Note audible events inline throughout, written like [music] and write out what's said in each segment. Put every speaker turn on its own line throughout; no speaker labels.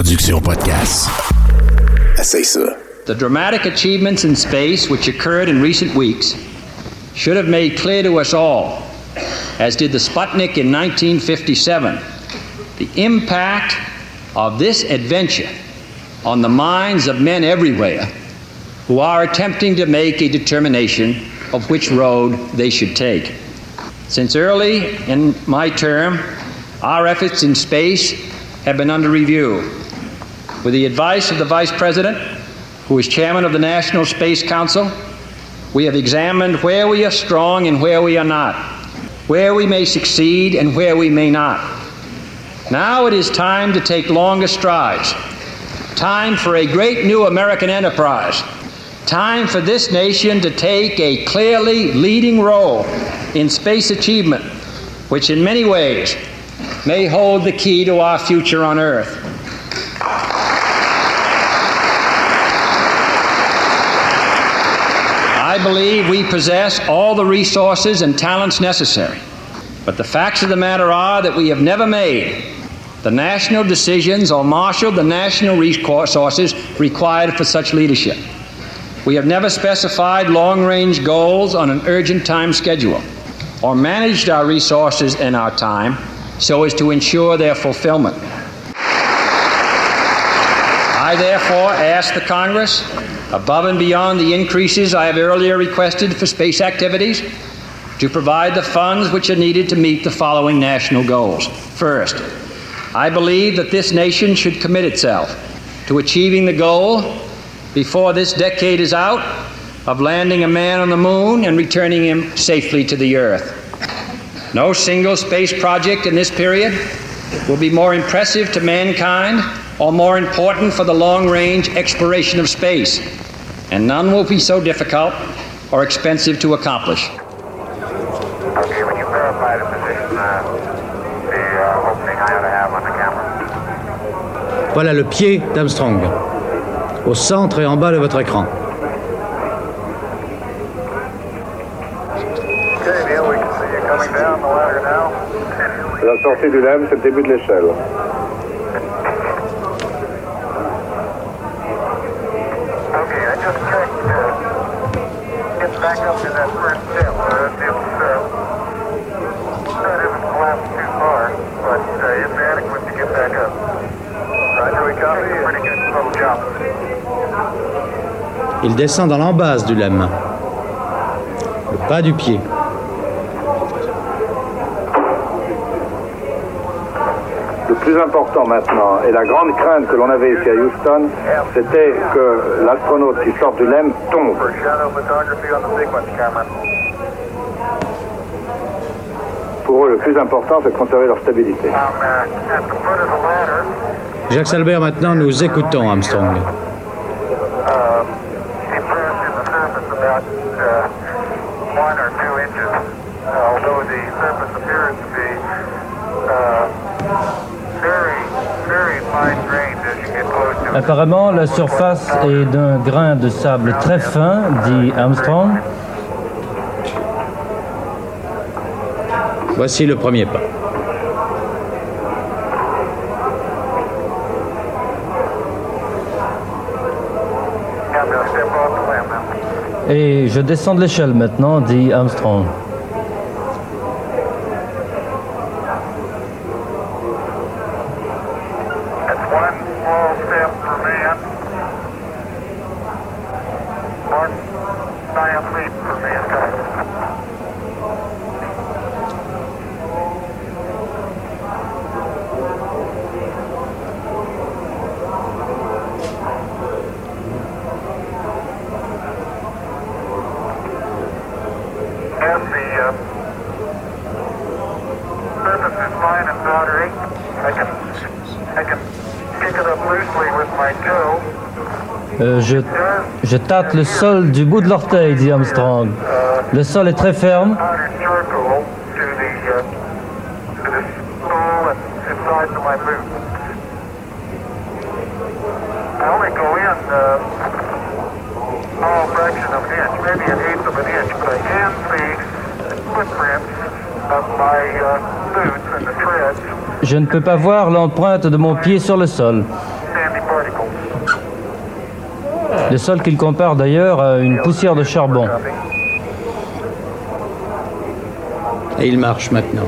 production podcast. Essaye ça.
The dramatic achievements in space which occurred in recent weeks should have made clear to us all, as did the Sputnik in 1957, the impact of this adventure on the minds of men everywhere who are attempting to make a determination of which road they should take. Since early in my term, our efforts in space have been under review. With the advice of the Vice President, who is Chairman of the National Space Council, we have examined where we are strong and where we are not, where we may succeed and where we may not. Now it is time to take longer strides, time for a great new American enterprise, time for this nation to take a clearly leading role in space achievement, which in many ways may hold the key to our future on Earth. I believe we possess all the resources and talents necessary. But the facts of the matter are that we have never made the national decisions or marshaled the national resources required for such leadership. We have never specified long range goals on an urgent time schedule or managed our resources and our time so as to ensure their fulfillment. I therefore ask the Congress, above and beyond the increases I have earlier requested for space activities, to provide the funds which are needed to meet the following national goals. First, I believe that this nation should commit itself to achieving the goal before this decade is out of landing a man on the moon and returning him safely to the earth. No single space project in this period will be more impressive to mankind or more important for the long range exploration of space, and none will be so difficult or expensive to accomplish.
Okay, when you verify the position, uh, the uh, opening I ought to have on the camera.
Voilà le pied d'Armstrong, au centre et en bas de votre écran.
Okay, Neil, we can see you coming down the ladder now.
La sortie du lemme, c'est le début de l'échelle.
Il descend dans l'embase du lemme, le bas du pied.
Le plus important maintenant, et la grande crainte que l'on avait ici à Houston, c'était que l'astronaute qui sort du lemme tombe. Pour eux, le plus important, c'est de conserver leur stabilité.
Jacques Salbert, maintenant, nous écoutons Armstrong.
uh, impressed in the surface about uh, one or two inches, uh, although the surface appears to be uh, very, very fine grained as you get close to it.
Apparemment, la surface est d'un grain de sable très fin, dit Armstrong.
Voici le premier pas.
Et je descends de l'échelle maintenant, dit Armstrong. Je, tâte le sol du bout de l'orteil, dit Armstrong. Le sol est très ferme. Je ne peux pas voir l'empreinte de mon pied sur le sol. Le sol qu'il compare d'ailleurs à une poussière de charbon.
Et il marche maintenant.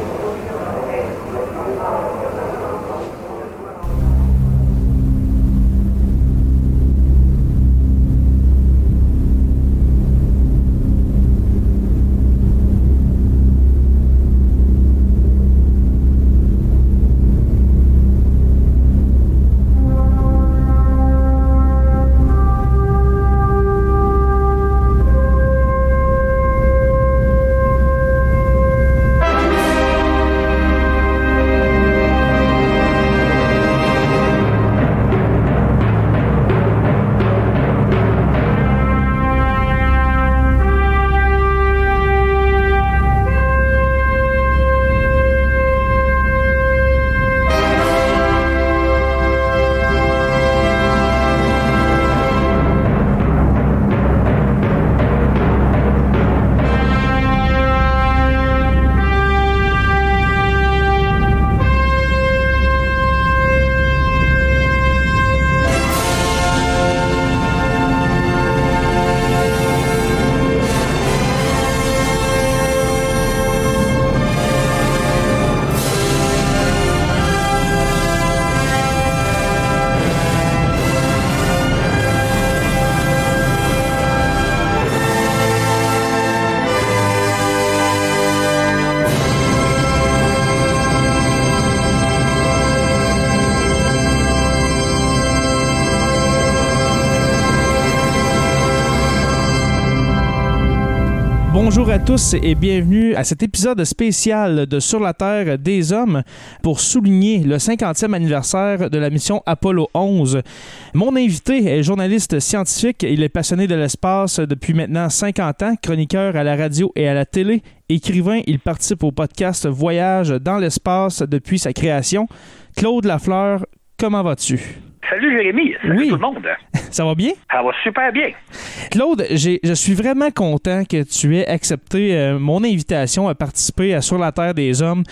Tous et bienvenue à cet épisode spécial de Sur la Terre des Hommes pour souligner le 50e anniversaire de la mission Apollo 11. Mon invité est journaliste scientifique, il est passionné de l'espace depuis maintenant 50 ans, chroniqueur à la radio et à la télé, écrivain, il participe au podcast Voyage dans l'espace depuis sa création. Claude Lafleur, comment vas-tu?
Salut Jérémy, salut
Oui.
tout le monde. [laughs]
Ça va bien?
Ça va super bien.
Claude, je suis vraiment content que tu aies accepté euh, mon invitation à participer à Sur la Terre des Hommes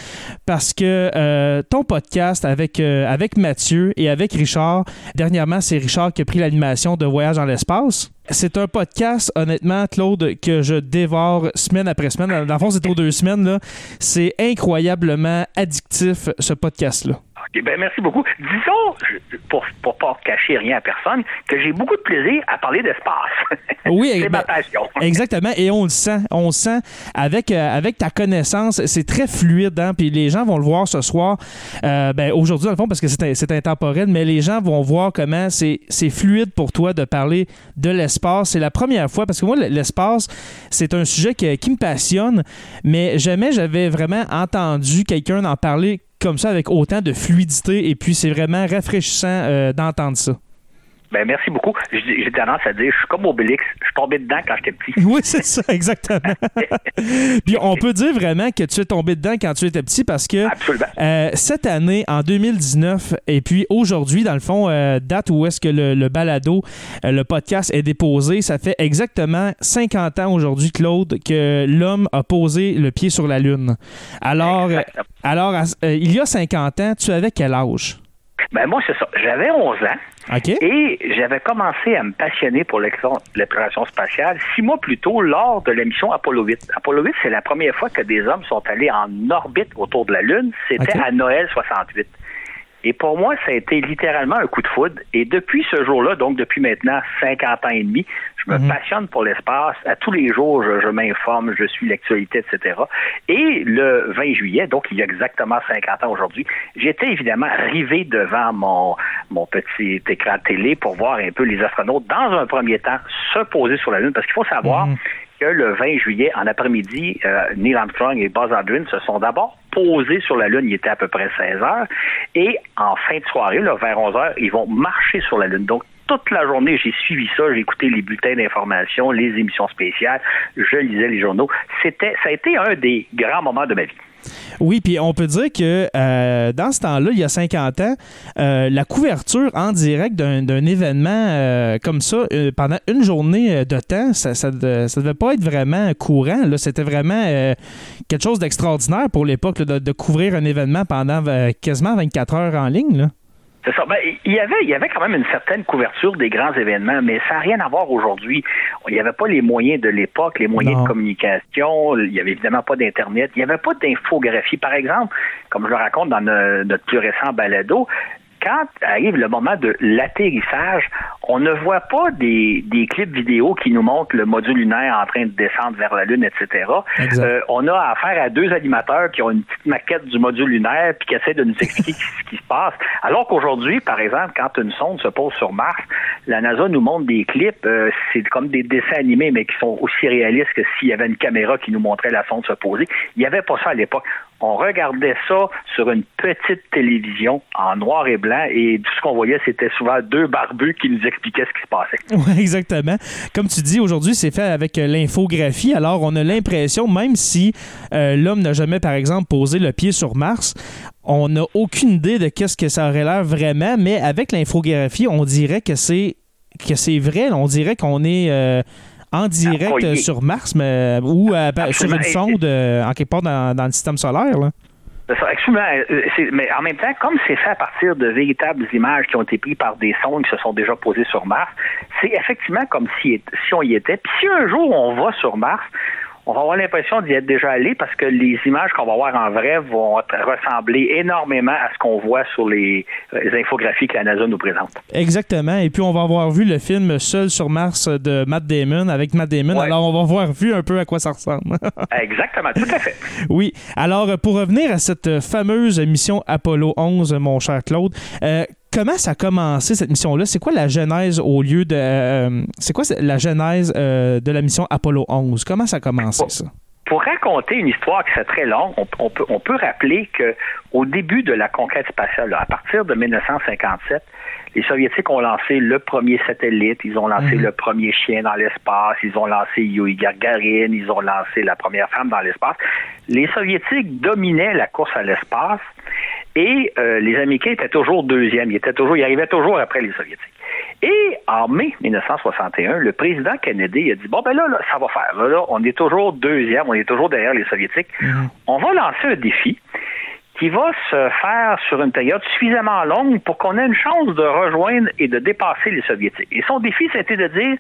parce que euh, ton podcast avec, euh, avec Mathieu et avec Richard, dernièrement, c'est Richard qui a pris l'animation de Voyage dans l'espace. C'est un podcast, honnêtement, Claude, que je dévore semaine après semaine. Dans le fond, c'est aux deux semaines. C'est incroyablement addictif, ce podcast-là.
Ben merci beaucoup. Disons, pour pour pas cacher rien à personne, que j'ai beaucoup de plaisir à parler d'espace. [laughs]
Oui,
c'est ma
ben,
passion. [laughs]
Exactement, et on le sent, on le sent avec, euh, avec ta connaissance, c'est très fluide, hein? puis les gens vont le voir ce soir, euh, ben, aujourd'hui dans le fond, parce que c'est c'est intemporel, mais les gens vont voir comment c'est c'est fluide pour toi de parler de l'espace. C'est la première fois, parce que moi, l'espace, c'est un sujet que- qui me passionne, mais jamais j'avais vraiment entendu quelqu'un en parler comme ça avec autant de fluidité, et puis c'est vraiment rafraîchissant euh, d'entendre ça.
Ben merci beaucoup. J'ai tendance à dire, je suis comme Obélix, je suis tombé dedans quand j'étais petit.
Oui, c'est ça, exactement. [laughs] Puis on peut dire vraiment que tu es tombé dedans quand tu étais petit parce que
Absolument.
euh, cette année, en 2019, et puis aujourd'hui, dans le fond, euh, date où est-ce que le, le balado, euh, le podcast est déposé, ça fait exactement 50 ans aujourd'hui, Claude, que l'homme a posé le pied sur la Lune. Alors,
Exactement.
alors euh, il y a 50 ans, tu avais quel âge?
Ben moi, c'est ça. J'avais 11 ans.
OK?
Et j'avais commencé à me passionner pour l'exploration spatiale six mois plus tôt lors de la mission Apollo 8. Apollo 8, c'est la première fois que des hommes sont allés en orbite autour de la Lune. C'était à Noël 68. Et pour moi, ça a été littéralement un coup de foudre. Et depuis ce jour-là, donc depuis maintenant 50 ans et demi, je me
Mhm.
passionne pour l'espace. À tous les jours, je, je m'informe, je suis l'actualité, etc. Et le 20 juillet, donc il y a exactement 50 ans aujourd'hui, j'étais évidemment rivé devant mon, mon petit écran de télé pour voir un peu les astronautes, dans un premier temps, se poser sur la Lune. Parce qu'il faut savoir
Mhm.
que le 20 juillet, en après-midi, euh, Neil Armstrong et Buzz Aldrin se sont d'abord posés sur la Lune. Il était à peu près 16 heures. Et en fin de soirée, là, vers 11 heures, ils vont marcher sur la Lune. Donc, toute la journée, j'ai suivi ça, j'ai écouté les bulletins d'information, les émissions spéciales, je lisais les journaux. C'était, ça a été un des grands moments de ma vie.
Oui, puis on peut dire que euh, dans ce temps-là, il y a 50 ans, euh, la couverture en direct d'un événement euh, comme ça, pendant une journée de temps, ça, ça devait pas être vraiment courant. C'était vraiment quelque chose d'extraordinaire pour l'époque de, couvrir un événement pendant quasiment 24 heures en ligne.
C'est ça. Ben, il y avait, il y avait quand même une certaine couverture des grands événements, mais ça n'a rien à voir aujourd'hui. Il n'y avait pas les moyens de l'époque, les moyens
Non.
de communication. Il n'y avait évidemment pas d'Internet. Il n'y avait pas d'infographie. Par exemple, comme je le raconte dans no- notre plus récent balado, quand arrive le moment de l'atterrissage, on ne voit pas des, des clips vidéo qui nous montrent le module lunaire en train de descendre vers la Lune, etc. Euh, on a affaire à deux animateurs qui ont une petite maquette du module lunaire puis qui essaient de nous expliquer [laughs] ce qui se passe. Alors qu'aujourd'hui, par exemple, quand une sonde se pose sur Mars, la NASA nous montre des clips, euh, c'est comme des dessins animés, mais qui sont aussi réalistes que s'il y avait une caméra qui nous montrait la sonde se poser. Il n'y avait pas ça à l'époque. On regardait ça sur une petite télévision en noir et blanc et tout ce qu'on voyait, c'était souvent deux barbus qui nous expliquaient ce qui se passait. [laughs]
Oui, exactement. Comme tu dis, aujourd'hui, c'est fait avec euh, l'infographie. Alors, on a l'impression, même si euh, l'homme n'a jamais, par exemple, posé le pied sur Mars, on n'a aucune idée de qu'est-ce que ça aurait l'air vraiment, mais avec l'infographie, on dirait que c'est que c'est vrai. On dirait qu'on est euh, en direct euh, sur Mars, mais, ou euh, par- sur une sonde euh, en quelque part dans, dans le système solaire. Là.
Absolument. Euh, Mais en même temps, comme c'est fait à partir de véritables images qui ont été prises par des sondes qui se sont déjà posées sur Mars, c'est effectivement comme si, si on y était. Puis si un jour on va sur Mars, on va avoir l'impression d'y être déjà allé parce que les images qu'on va voir en vrai vont ressembler énormément à ce qu'on voit sur les, euh, les infographies que la NASA nous présente.
Exactement. Et puis, on va avoir vu le film Seul sur Mars de Matt Damon avec Matt Damon.
Ouais.
Alors, on va avoir vu un peu à quoi ça ressemble. [laughs]
Exactement, tout à fait.
Oui. Alors, pour revenir à cette fameuse mission Apollo 11, mon cher Claude, euh, comment ça a commencé cette mission-là? C'est quoi la genèse au lieu de. euh, c'est quoi la genèse euh, de la mission Apollo 11? Comment ça a commencé, ça?
Pour raconter une histoire qui serait très longue, on, on peut, on peut rappeler que au début de la conquête spatiale, à partir de 1957, les Soviétiques ont lancé le premier satellite, ils ont lancé
Mhm.
le premier chien dans l'espace, ils ont lancé Yuri Gagarin, ils ont lancé la première femme dans l'espace. Les Soviétiques dominaient la course à l'espace et euh, les Américains étaient toujours deuxièmes, ils étaient toujours, ils arrivaient toujours après les Soviétiques. Et en mai 1961, le président Kennedy a dit bon ben là, là, ça va faire. Là, là, on est toujours deuxième, on est toujours derrière les Soviétiques. On va lancer un défi qui va se faire sur une période suffisamment longue pour qu'on ait une chance de rejoindre et de dépasser les Soviétiques. Et son défi, c'était de dire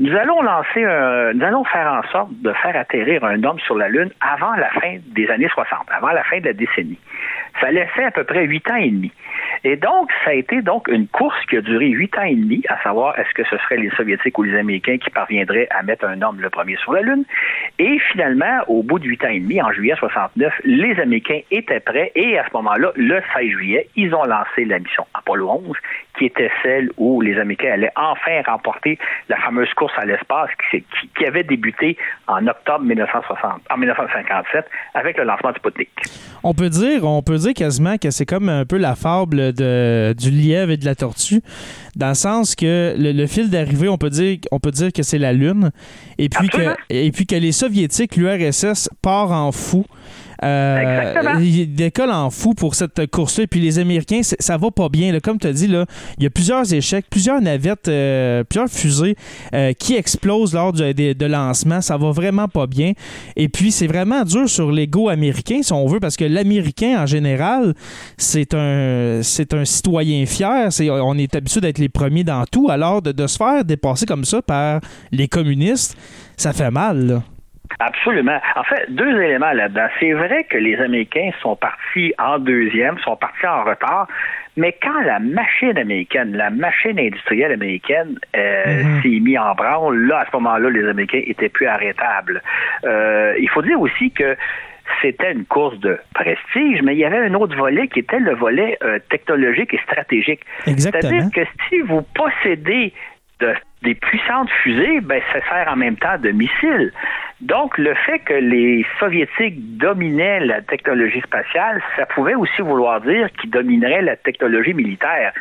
nous allons lancer un, nous allons faire en sorte de faire atterrir un homme sur la Lune avant la fin des années 60, avant la fin de la décennie. Ça laissait à peu près huit ans et demi. Et donc, ça a été donc une course qui a duré huit ans et demi, à savoir est-ce que ce seraient les Soviétiques ou les Américains qui parviendraient à mettre un homme le premier sur la Lune. Et finalement, au bout de huit ans et demi, en juillet 69, les Américains étaient prêts et à ce moment-là, le 16 juillet, ils ont lancé la mission Apollo 11, qui était celle où les Américains allaient enfin remporter la fameuse course à l'espace qui, avait débuté en octobre 1960, en 1957 avec le lancement du Sputnik.
On peut dire, on peut dire quasiment que c'est comme un peu la fable de, du lièvre et de la tortue, dans le sens que le, le fil d'arrivée, on peut dire, on peut dire que c'est la Lune, et puis que, et puis que les Soviétiques, l'URSS part en fou. Euh, il décolle en fou pour cette course-là. Et puis les Américains, ça va pas bien. Comme tu as dit, il y a plusieurs échecs, plusieurs navettes, euh, plusieurs fusées euh, qui explosent lors du- de, de lancement. Ça va vraiment pas bien. Et puis c'est vraiment dur sur l'ego américain, si on veut, parce que l'Américain, en général, c'est un, citoyen fier. On est habitué d'être les premiers dans tout. Alors de, de se faire dépasser comme ça par les communistes, ça fait mal. là.
Absolument. En fait, deux éléments là-dedans. C'est vrai que les Américains sont partis en deuxième, sont partis en retard, mais quand la machine américaine, la machine industrielle américaine euh, s'est mise en branle, là, à ce moment-là, les Américains étaient plus arrêtables. Euh, il faut dire aussi que c'était une course de prestige, mais il y avait un autre volet qui était le volet euh, technologique et stratégique. C'est-à-dire que si vous possédez de- des puissantes fusées, ben, ça sert en même temps de missiles. Donc, le fait que les Soviétiques dominaient la technologie spatiale, ça pouvait aussi vouloir dire qu'ils domineraient la technologie militaire.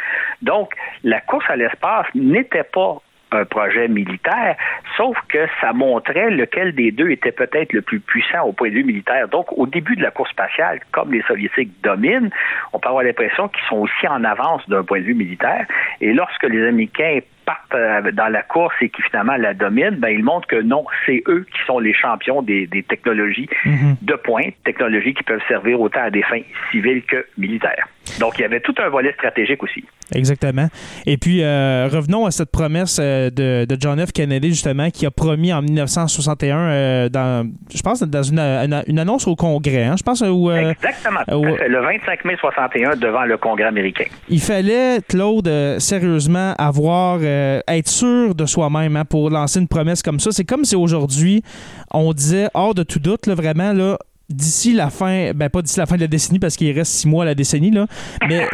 Donc, la course à l'espace n'était pas un projet militaire, sauf que ça montrait lequel des deux était peut-être le plus puissant au point de vue militaire. Donc, au début de la course spatiale, comme les Soviétiques dominent, on peut avoir l'impression qu'ils sont aussi en avance d'un point de vue militaire. Et lorsque les Américains partent euh, dans la course et qui finalement la dominent, ben, ils montrent que non, c'est eux qui sont les champions des, des technologies
Mhm.
de pointe, technologies qui peuvent servir autant à des fins civiles que militaires. Donc, il y avait tout un volet stratégique aussi.
Exactement. Et puis, euh, revenons à cette promesse euh, de, de John F. Kennedy, justement, qui a promis en 1961, euh, dans, je pense, dans une, une- une annonce au Congrès, hein, je pense, où euh,
Exactement. Le 25 mai 61 devant le Congrès américain.
il fallait, Claude, sérieusement, avoir, euh, être sûr de soi-même hein, pour lancer une promesse comme ça. C'est comme si aujourd'hui, on disait, hors de tout doute, vraiment, là, d'ici la fin, ben pas d'ici la fin de la décennie parce qu'il reste six mois à la décennie, là, mais,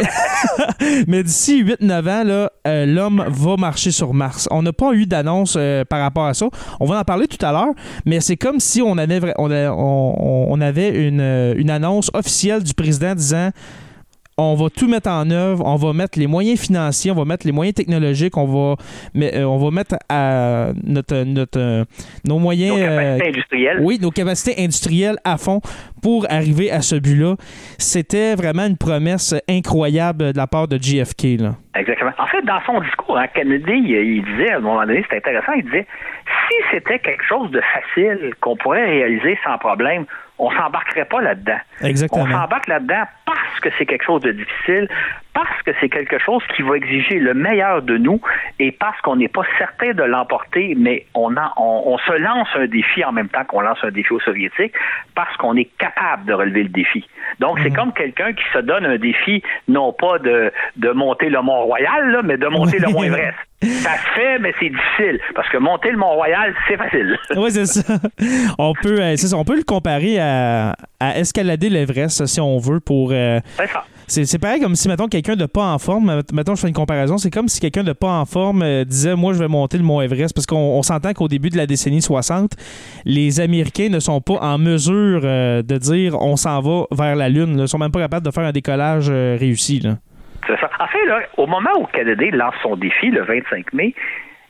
[laughs] mais d'ici 8-9 ans, euh, l'homme va marcher sur Mars. On n'a pas eu d'annonce euh, par rapport à ça. On va en parler tout à l'heure, mais c'est comme si on avait, on, on- avait une, une annonce officielle du président disant on va tout mettre en œuvre, on va mettre les moyens financiers, on va mettre les moyens technologiques, on va, mais, euh, on va mettre à notre, notre, euh, nos moyens.
Nos
euh,
capacités industrielles.
oui, nos capacités industrielles à fond pour arriver à ce but-là. C'était vraiment une promesse incroyable de la part de JFK. Là.
Exactement. En fait, dans son discours, hein, Kennedy, il, il disait, à un moment donné, c'était intéressant, il disait si c'était quelque chose de facile qu'on pourrait réaliser sans problème, on s'embarquerait pas là-dedans.
Exactement.
On s'embarque là-dedans parce que c'est quelque chose de difficile, parce que c'est quelque chose qui va exiger le meilleur de nous et parce qu'on n'est pas certain de l'emporter, mais on, on, on se lance un défi en même temps qu'on lance un défi aux soviétiques parce qu'on est capable de relever le défi. Donc, c'est comme quelqu'un qui se donne un défi, non pas de, de monter le Mont-Royal, là, mais de monter le Mont Everest. Ça se fait, mais c'est difficile parce que monter le Mont-Royal, c'est facile.
Oui, c'est ça. On peut, euh, ça. On peut le comparer à, à escalader l'Everest, si on veut, pour. euh,
C'est ça.
C'est, pareil comme si, mettons, quelqu'un de pas en forme, euh, mettons, je fais une comparaison, c'est comme si quelqu'un de pas en forme euh, disait, moi, je vais monter le Mont Everest, parce qu'on on s'entend qu'au début de la décennie 60, les Américains ne sont pas en mesure euh, de dire, on s'en va vers la Lune. Ils sont même pas capables de faire un décollage réussi. Là.
Là, au moment où Kennedy lance son défi, le 25 mai,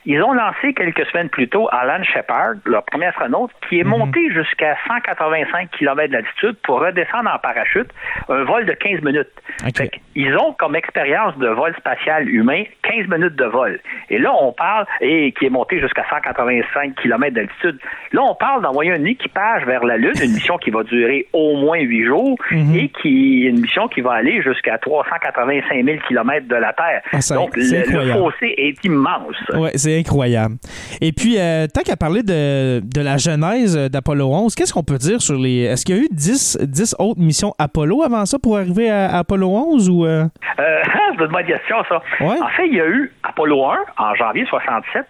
ils ont lancé quelques semaines plus tôt Alan Shepard, leur premier astronaute, qui est monté jusqu'à 185 km d'altitude pour redescendre en parachute, un vol de 15 minutes. Ils ont comme expérience de vol spatial humain 15 minutes de vol. Et là, on parle, et qui est monté jusqu'à 185 km d'altitude. Là, on parle d'envoyer un équipage vers la Lune, une mission qui va durer au moins 8 jours,
Mhm.
et qui une mission qui va aller jusqu'à 385 000 km de la Terre.
Ah,
Donc, le, le fossé est immense.
Ouais, c'est incroyable. Et puis, euh, tant qu'à parler de, de la genèse d'Apollo 11, qu'est-ce qu'on peut dire sur les. Est-ce qu'il y a eu 10, 10 autres missions Apollo avant ça pour arriver à, à Apollo 11 ou. euh?
Euh, [laughs] c'est une bonne question, ça.
Ouais.
En fait, il y a eu Apollo 1 en janvier 67.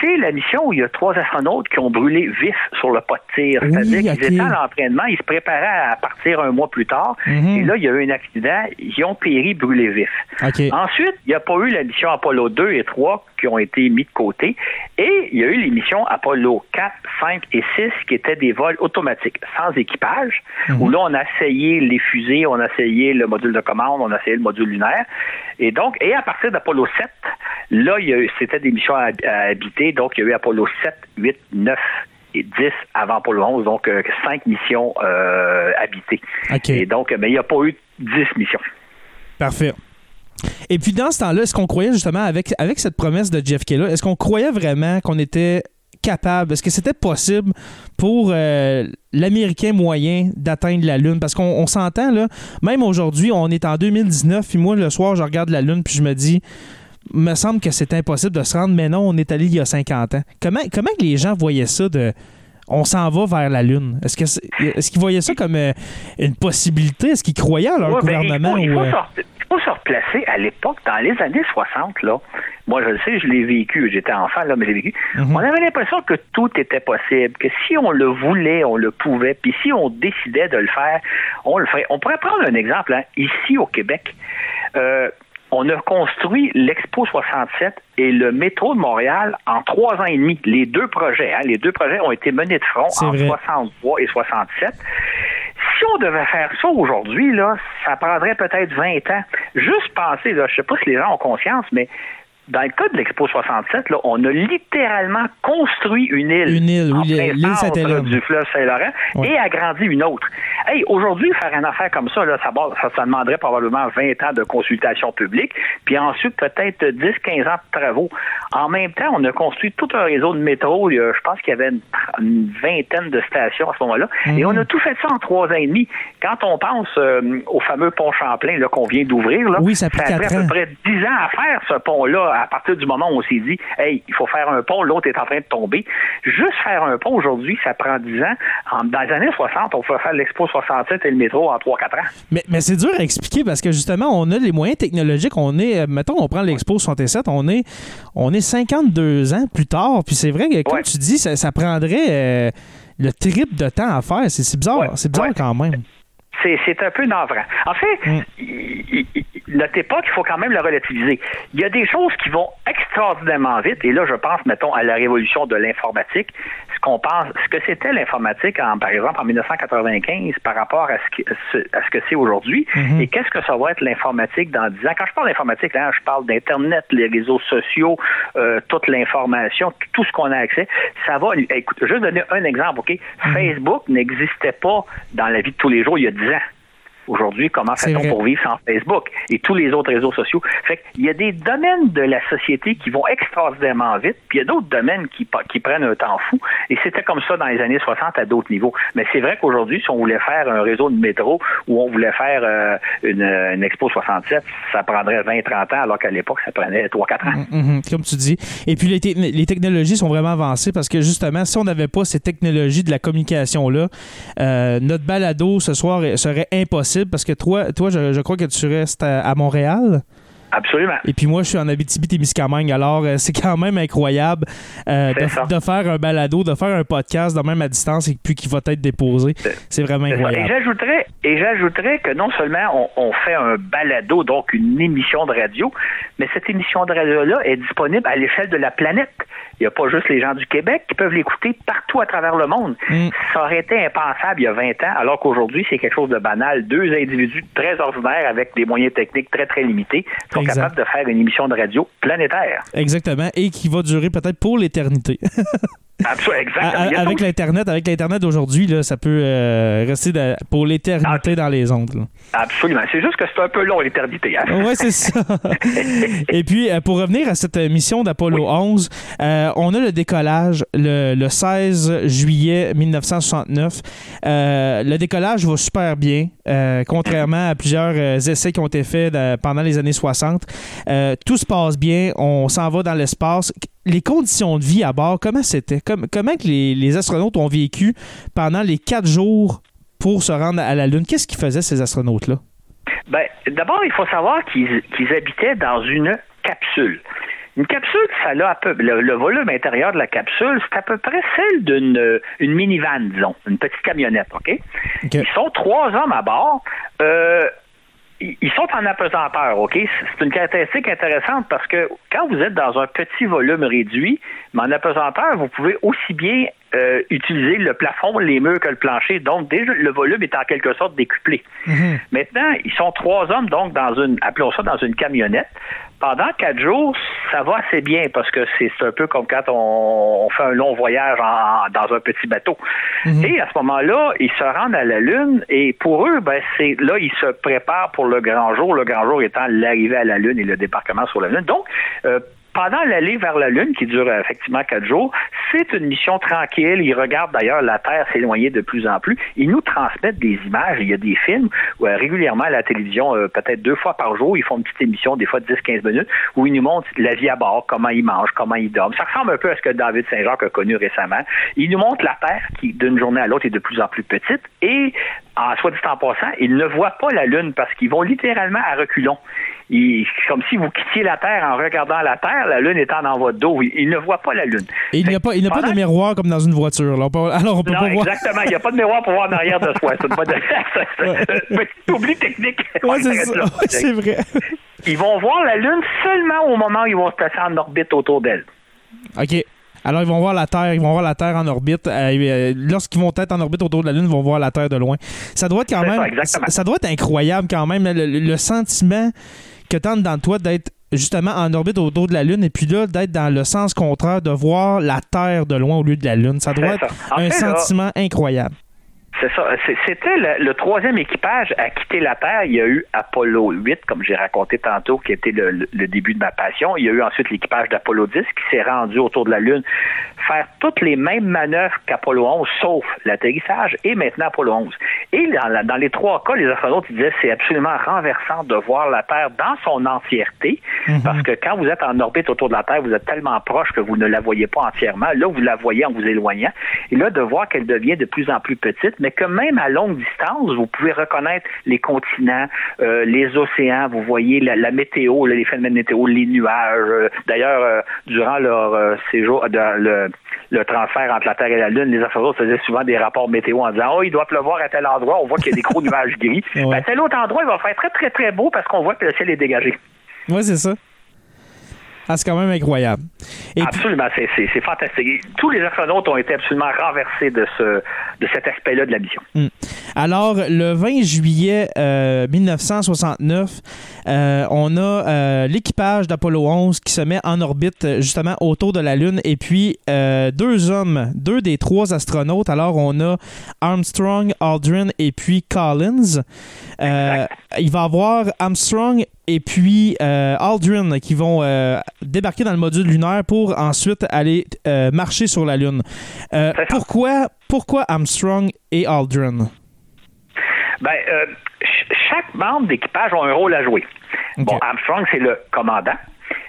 C'est la mission où il y a trois astronautes qui ont brûlé vifs sur le pas de tir.
Oui,
C'est-à-dire qu'ils étaient à l'entraînement, ils se préparaient à partir un mois plus tard.
Mhm.
Et là, il y a eu un accident, ils ont péri brûlés vifs.
OK.
Ensuite, il n'y a pas eu la mission Apollo 2 et 3 qui ont été mis de côté. Et il y a eu les missions Apollo 4, 5 et 6 qui étaient des vols automatiques, sans équipage, où là, on a essayé les fusées, on a essayé le module de commande, on a essayé le module lunaire. Et donc, et à partir d'Apollo 7, là, c'était des missions à, à habiter. Donc, il y a eu Apollo 7, 8, 9 et 10 avant Apollo 11, donc euh, cinq missions euh, habitées.
OK.
Et donc, mais il n'y a pas eu 10 missions.
Parfait. Et puis, dans ce temps-là, est-ce qu'on croyait justement, avec, avec cette promesse de JFK-là, est-ce qu'on croyait vraiment qu'on était capable, est-ce que c'était possible pour euh, l'Américain moyen d'atteindre la Lune? Parce qu'on on s'entend, là, même aujourd'hui, on est en 2019, puis moi, le soir, je regarde la Lune, puis je me dis, me semble que c'est impossible de se rendre, mais non, on est allé il y a 50 ans. Comment, comment les gens voyaient ça de on s'en va vers la Lune? Est-ce que c'est- est-ce qu'ils voyaient ça comme euh, une possibilité? Est-ce qu'ils croyaient à leur
Ouais, ben,
gouvernement?
il, faut, il, faut se re- il faut se replacer à l'époque, dans les années 60, là. Moi, je le sais, je l'ai vécu. J'étais enfant, là, mais je l'ai vécu.
Mhm.
On avait l'impression que tout était possible, que si on le voulait, on le pouvait, puis si on décidait de le faire, on le ferait. On pourrait prendre un exemple, hein. Ici, au Québec, euh, on a construit l'Expo 67 et le métro de Montréal en trois ans et demi. Les deux projets, hein, les deux projets ont été menés de front en
vrai.
63 et 67. Si on devait faire ça aujourd'hui, là, ça prendrait peut-être 20 ans. Juste penser, là, je sais pas si les gens ont conscience, mais dans le cas de l'Expo 67, là, on a littéralement construit une île.
Une île,
en
oui,
plein
l'île
du fleuve Saint-Laurent
Ouais.
et agrandi une autre. Hey, aujourd'hui, faire une affaire comme ça, là, ça, ça, ça demanderait probablement 20 ans de consultation publique, puis ensuite peut-être 10-15 ans de travaux. En même temps, on a construit tout un réseau de métro. Il y a- je pense qu'il y avait une, une vingtaine de stations à ce moment-là. Et
Mhm.
on a tout fait ça en trois ans et demi. Quand on pense euh, au fameux pont Champlain là, qu'on vient d'ouvrir, là,
Oui, ça a pris
a pris à peu près 10 ans à faire ce pont-là à partir du moment où on s'est dit, hey, il faut faire un pont, l'autre est en train de tomber. Juste faire un pont aujourd'hui, ça prend 10 ans. En- dans les années 60, on pouvait faire l'Expo 67 et le métro en 3-4 ans.
Mais, mais c'est dur à expliquer parce que justement, on a les moyens technologiques. On est, euh, mettons, on prend l'Expo 67, on est, on est 52 ans plus tard. Puis c'est vrai que, comme
Ouais.
tu dis, ça, ça prendrait euh, le triple de temps à faire. C'est c'est bizarre,
Ouais.
c'est bizarre
Ouais.
quand même.
C'est, un peu navrant. En fait,
Mm.
il- il- notre époque, il faut quand même la relativiser. Il y a des choses qui vont extraordinairement vite, et là, je pense, mettons, à la révolution de l'informatique. Ce qu'on pense, ce que c'était l'informatique, par exemple, en 1995, par rapport à ce, que- ce- à ce que c'est aujourd'hui,
Mhm.
et qu'est-ce que ça va être l'informatique dans 10 ans? Quand je parle d'informatique, là, je parle d'Internet, les réseaux sociaux, euh, toute l'information, tout ce qu'on a accès. Ça va, écoute, juste donner un exemple, OK?
Mhm.
Facebook n'existait pas dans la vie de tous les jours il y a 10 ans. Aujourd'hui, comment fait-on pour vivre sans Facebook et tous les autres réseaux sociaux? Fait qu'il y a des domaines de la société qui vont extraordinairement vite, puis il y a d'autres domaines qui, prennent un temps fou. Et c'était comme ça dans les années 60 à d'autres niveaux. Mais c'est vrai qu'aujourd'hui, si on voulait faire un réseau de métro ou on voulait faire euh, une, une Expo 67, ça prendrait 20-30 ans, alors qu'à l'époque, ça prenait 3-4 ans.
Mhm, comme tu dis. Et puis les, te- les technologies sont vraiment avancées parce que justement, si on n'avait pas ces technologies de la communication-là, euh, notre balado ce soir serait impossible parce que toi, toi je, crois que tu restes à Montréal.
Absolument.
Et puis moi, je suis en Abitibi-Témiscamingue. Alors, euh, c'est quand même incroyable euh, de, faire un balado, de faire un podcast de même à distance et puis qui va être déposé. C'est vraiment incroyable.
et j'ajouterais que non seulement on, on fait un balado, donc une émission de radio, mais cette émission de radio-là est disponible à l'échelle de la planète. Il n'y a pas juste les gens du Québec qui peuvent l'écouter partout à travers le monde.
Mm.
Ça aurait été impensable il y a 20 ans, alors qu'aujourd'hui, c'est quelque chose de banal. Deux individus très ordinaires avec des moyens techniques très, très limités sont
Exact.
capables de faire une émission de radio planétaire.
Exactement. Et qui va durer peut-être pour l'éternité. [laughs]
Absolument, exactement.
avec l'Internet, avec l'Internet d'aujourd'hui, ça peut euh, rester de- pour l'éternité
Ah.
dans les ondes. là.
Absolument. C'est juste que c'est un peu long, l'éternité. hein.
Ouais, c'est ça. [laughs] Et puis, euh, pour revenir à cette mission d'Apollo 11, euh, on a le décollage le, le 16 juillet 1969. Euh, le décollage va super bien, contrairement à plusieurs essais qui ont été faits pendant les années 60. Euh, tout se passe bien, on s'en va dans l'espace. Les conditions de vie à bord, comment c'était? Comme- comment que les, les astronautes ont vécu pendant les quatre jours pour se rendre à la Lune? Qu'est-ce qu'ils faisaient, ces astronautes-là?
Ben, d'abord, il faut savoir qu'ils habitaient dans une capsule. Une capsule, ça a peu, le, le volume intérieur de la capsule, c'est à peu près celle d'une une minivan, disons, une petite camionnette, OK?
OK.
Ils sont trois hommes à bord. Euh, ils sont en apesanteur, OK? C'est une caractéristique intéressante parce que quand vous êtes dans un petit volume réduit, mais en apesanteur, vous pouvez aussi bien euh, utiliser le plafond, les murs que le plancher. Donc, déjà, le volume est en quelque sorte décuplé. Maintenant, ils sont trois hommes, donc, dans une, appelons ça dans une camionnette. Pendant quatre jours, ça va assez bien parce que c'est un peu comme quand on, on fait un long voyage en- dans un petit bateau. Et à ce moment-là, ils se rendent à la Lune et pour eux, ben, c'est là, ils se préparent pour le grand jour, le grand jour étant l'arrivée à la Lune et le débarquement sur la Lune. Donc, euh, pendant l'allée vers la Lune, qui dure euh, effectivement quatre jours, c'est une mission tranquille. Ils regardent d'ailleurs la Terre s'éloigner de plus en plus. Ils nous transmettent des images. Il y a des films où, euh, régulièrement à la télévision, euh, peut-être deux fois par jour, ils font une petite émission, des fois de 10-15 minutes, où ils nous montrent la vie à bord, comment ils mangent, comment ils dorment. Ça ressemble un peu à ce que David Saint-Jacques a connu récemment. Ils nous montrent la Terre qui, d'une journée à l'autre, est de plus en plus petite. Et, en soit dit en passant, ils ne voient pas la Lune parce qu'ils vont littéralement à reculons. Ils- comme si vous quittiez la Terre en regardant la Terre, la Lune étant dans votre dos. Ils, ils ne voient pas la Lune.
Et il n'y a pas, il n'y a pas de miroir comme dans une voiture. là. Alors, on peut
Non,
pas voir.
exactement. Il n'y a pas de miroir pour voir en arrière de soi. C'est un [laughs] [laughs] petit oubli technique.
Ça. Ouais, c'est vrai.
Ils vont voir la Lune seulement au moment où ils vont se placer en orbite autour d'elle.
OK. Alors, ils vont voir la Terre, ils vont voir la Terre en orbite. Euh, euh, Lorsqu'ils vont être en orbite autour de la Lune, ils vont voir la Terre de loin. Ça doit être quand même.
ça,
doit être incroyable quand même, le, le- sentiment que tu dans toi d'être justement en orbite autour de la Lune et puis là, d'être dans le sens contraire, de voir la Terre de loin au lieu de la Lune. Ça doit être
ça.
Un
fait, là-
sentiment incroyable.
C'est ça. C'était le, troisième équipage à quitter la Terre. Il y a eu Apollo 8, comme j'ai raconté tantôt, qui était le- le début de ma passion. Il y a eu ensuite l'équipage d'Apollo 10 qui s'est rendu autour de la Lune faire toutes les mêmes manœuvres qu'Apollo 11, sauf l'atterrissage et maintenant Apollo 11. Et dans, la- dans les trois cas, les astronautes ils disaient c'est absolument renversant de voir la Terre dans son entièreté, parce que quand vous êtes en orbite autour de la Terre, vous êtes tellement proche que vous ne la voyez pas entièrement. Là, vous la voyez en vous éloignant. Et là, de voir qu'elle devient de plus en plus petite, mais que même à longue distance, vous pouvez reconnaître les continents, euh, les océans, vous voyez la, la météo, les phénomènes météo, les nuages. Euh, D'ailleurs, euh, durant leur euh, séjour, de- le, le transfert entre la Terre et la Lune, les astronautes faisaient souvent des rapports météo en disant « Oh, il doit pleuvoir à tel endroit. On voit qu'il y a des gros [laughs] nuages gris.
Ouais.
Ben, tel autre endroit, il va faire très, très, très beau parce qu'on voit que le ciel est dégagé.
Oui, c'est ça. Ah, c'est quand même incroyable. Et
absolument, c'est- fantastique. Tous les astronautes ont été absolument renversés de, ce, de cet aspect-là de la mission.
Hmm. Alors, le 20 juillet euh, 1969, euh, on a euh, l'équipage d'Apollo 11 qui se met en orbite euh, justement autour de la Lune. Et puis, euh, deux hommes, deux des trois astronautes. Alors, on a Armstrong, Aldrin et puis Collins. Euh, il va y avoir Armstrong et puis euh, Aldrin qui vont euh, débarquer dans le module lunaire pour ensuite aller marcher sur la Lune. Pourquoi, pourquoi Armstrong et Aldrin?
Ben, ch- chaque membre d'équipage a un rôle à jouer. Bon, Armstrong, c'est le commandant.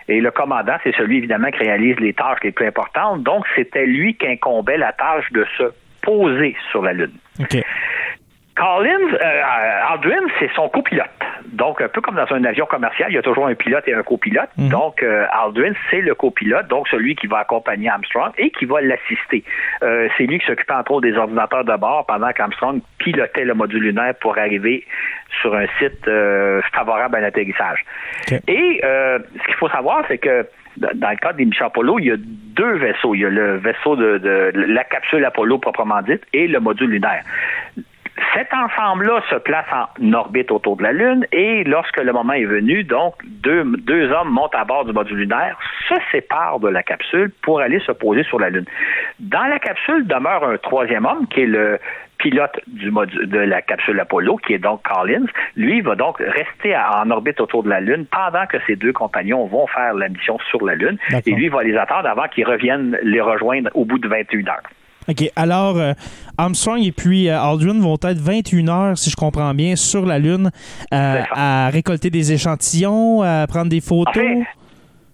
Et le commandant, c'est celui, évidemment, qui réalise les tâches les plus importantes. Donc, c'était lui qui incombait la tâche de se poser sur la Lune. Collins, euh, Aldrin, c'est son copilote. Donc, un peu comme dans un avion commercial, il y a toujours un pilote et un copilote.
Mhm.
Donc, euh, Aldrin, c'est le copilote, donc celui qui va accompagner Armstrong et qui va l'assister. Euh, c'est lui qui s'occupait entre autres des ordinateurs de bord pendant qu'Armstrong pilotait le module lunaire pour arriver sur un site favorable à l'atterrissage. Et ce qu'il faut savoir, c'est que dans le cadre des missions Apollo, il y a deux vaisseaux. Il y a le vaisseau de, de la capsule Apollo proprement dite et le module lunaire. Cet ensemble-là se place en orbite autour de la Lune et lorsque le moment est venu, donc deux, deux hommes montent à bord du module lunaire, se séparent de la capsule pour aller se poser sur la Lune. Dans la capsule demeure un troisième homme qui est le pilote du module, de la capsule Apollo, qui est donc Collins. Lui va donc rester à- en orbite autour de la Lune pendant que ses deux compagnons vont faire la mission sur la Lune. Et lui va les attendre avant qu'ils reviennent les rejoindre au bout de 21 heures.
OK. Alors, euh, Armstrong et puis euh, Aldrin vont être 21 heures, si je comprends bien, sur la Lune euh, à récolter des échantillons, à prendre des photos.
En fait,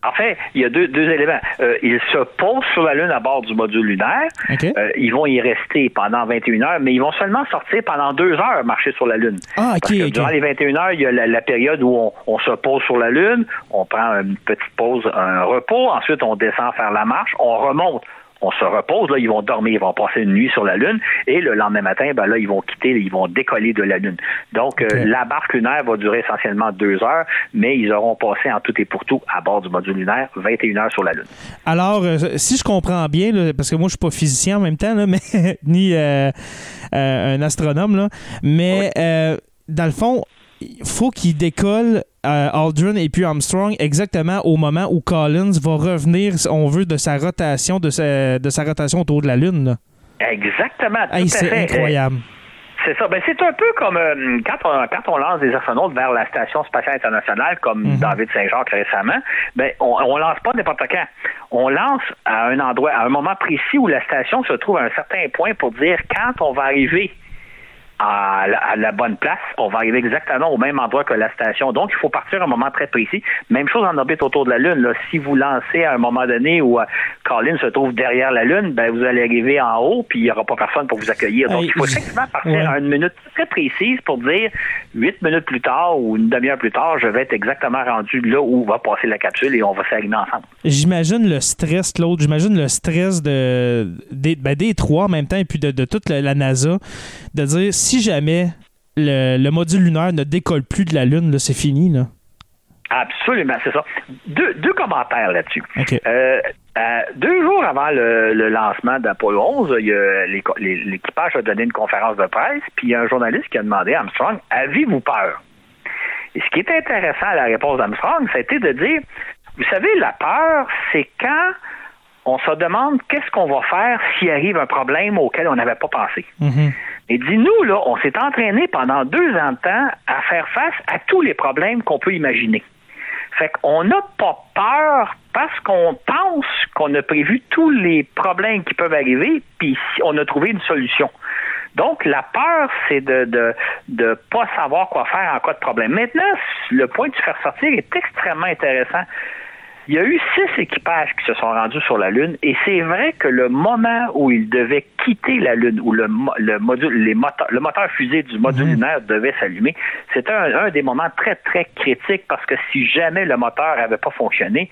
en fait, il y a deux, deux éléments. Euh, ils se posent sur la Lune à bord du module lunaire.
OK.
Euh, ils vont y rester pendant 21 heures, mais ils vont seulement sortir pendant deux heures marcher sur la Lune.
Ah, OK,
Parce que
OK.
durant les 21 heures, il y a la, la période où on, on se pose sur la Lune, on prend une petite pause, un repos, ensuite on descend faire la marche, on remonte. On se repose, là, ils vont dormir, ils vont passer une nuit sur la Lune, et le lendemain matin, ben là, ils vont quitter, ils vont décoller de la Lune. Donc, euh, la barque lunaire va durer essentiellement deux heures, mais ils auront passé en tout et pour tout à bord du module lunaire 21 heures sur la Lune.
Alors, euh, si je comprends bien, là, parce que moi, je suis pas physicien en même temps, là, [laughs] mais ni euh, un astronome, là, mais dans le fond, faut qu'il décolle euh, Aldrin et puis Armstrong exactement au moment où Collins va revenir, si on veut, de sa rotation, de sa, de sa rotation autour de la Lune. là.
Exactement.
Hey, c'est incroyable.
C'est ça. Ben, c'est un peu comme euh, quand, on, quand on lance des astronautes vers la Station spatiale internationale, comme
Mhm.
David Saint-Jacques récemment, ben, on, on lance pas n'importe quand. On lance à un endroit, à un moment précis où la station se trouve à un certain point pour dire quand on va arriver à la, à la bonne place, on va arriver exactement au même endroit que la station. Donc, il faut partir à un moment très précis. Même chose en orbite autour de la Lune. Là. Si vous lancez à un moment donné où euh, Colin se trouve derrière la Lune, ben, vous allez arriver en haut, puis il n'y aura pas personne pour vous accueillir. Donc, il faut effectivement partir
Ouais.
à une minute très précise pour dire huit minutes plus tard ou une demi-heure plus tard, je vais être exactement rendu là où va passer la capsule et on va s'aligner ensemble.
J'imagine le stress, Claude. J'imagine le stress de, des, ben, des trois en même temps et puis de, de toute la, la NASA de dire si jamais le, le module lunaire ne décolle plus de la Lune, c'est fini. Là.
Absolument, c'est ça. Deux, deux commentaires là-dessus. Euh, euh, deux jours avant le, le lancement d'Apollo 11, il y a l'éco- les- l'équipage a donné une conférence de presse, puis il y a un journaliste qui a demandé à Armstrong Avez-vous peur Et ce qui est intéressant à la réponse d'Armstrong, c'était de dire, vous savez, la peur, c'est quand on se demande qu'est-ce qu'on va faire s'il arrive un problème auquel on n'avait pas pensé. Et dis-nous, là, on s'est entraîné pendant deux ans de temps à faire face à tous les problèmes qu'on peut imaginer. Fait qu'on n'a pas peur parce qu'on pense qu'on a prévu tous les problèmes qui peuvent arriver, puis on a trouvé une solution. Donc, la peur, c'est de de, de pas savoir quoi faire en cas de problème. Maintenant, le point de faire sortir est extrêmement intéressant. Il y a eu six équipages qui se sont rendus sur la Lune et c'est vrai que le moment où ils devaient quitter la Lune, où le, le module, les moteurs, le moteur fusée du module lunaire devait s'allumer, c'était un, un, des moments très, très critiques parce que si jamais le moteur n'avait pas fonctionné,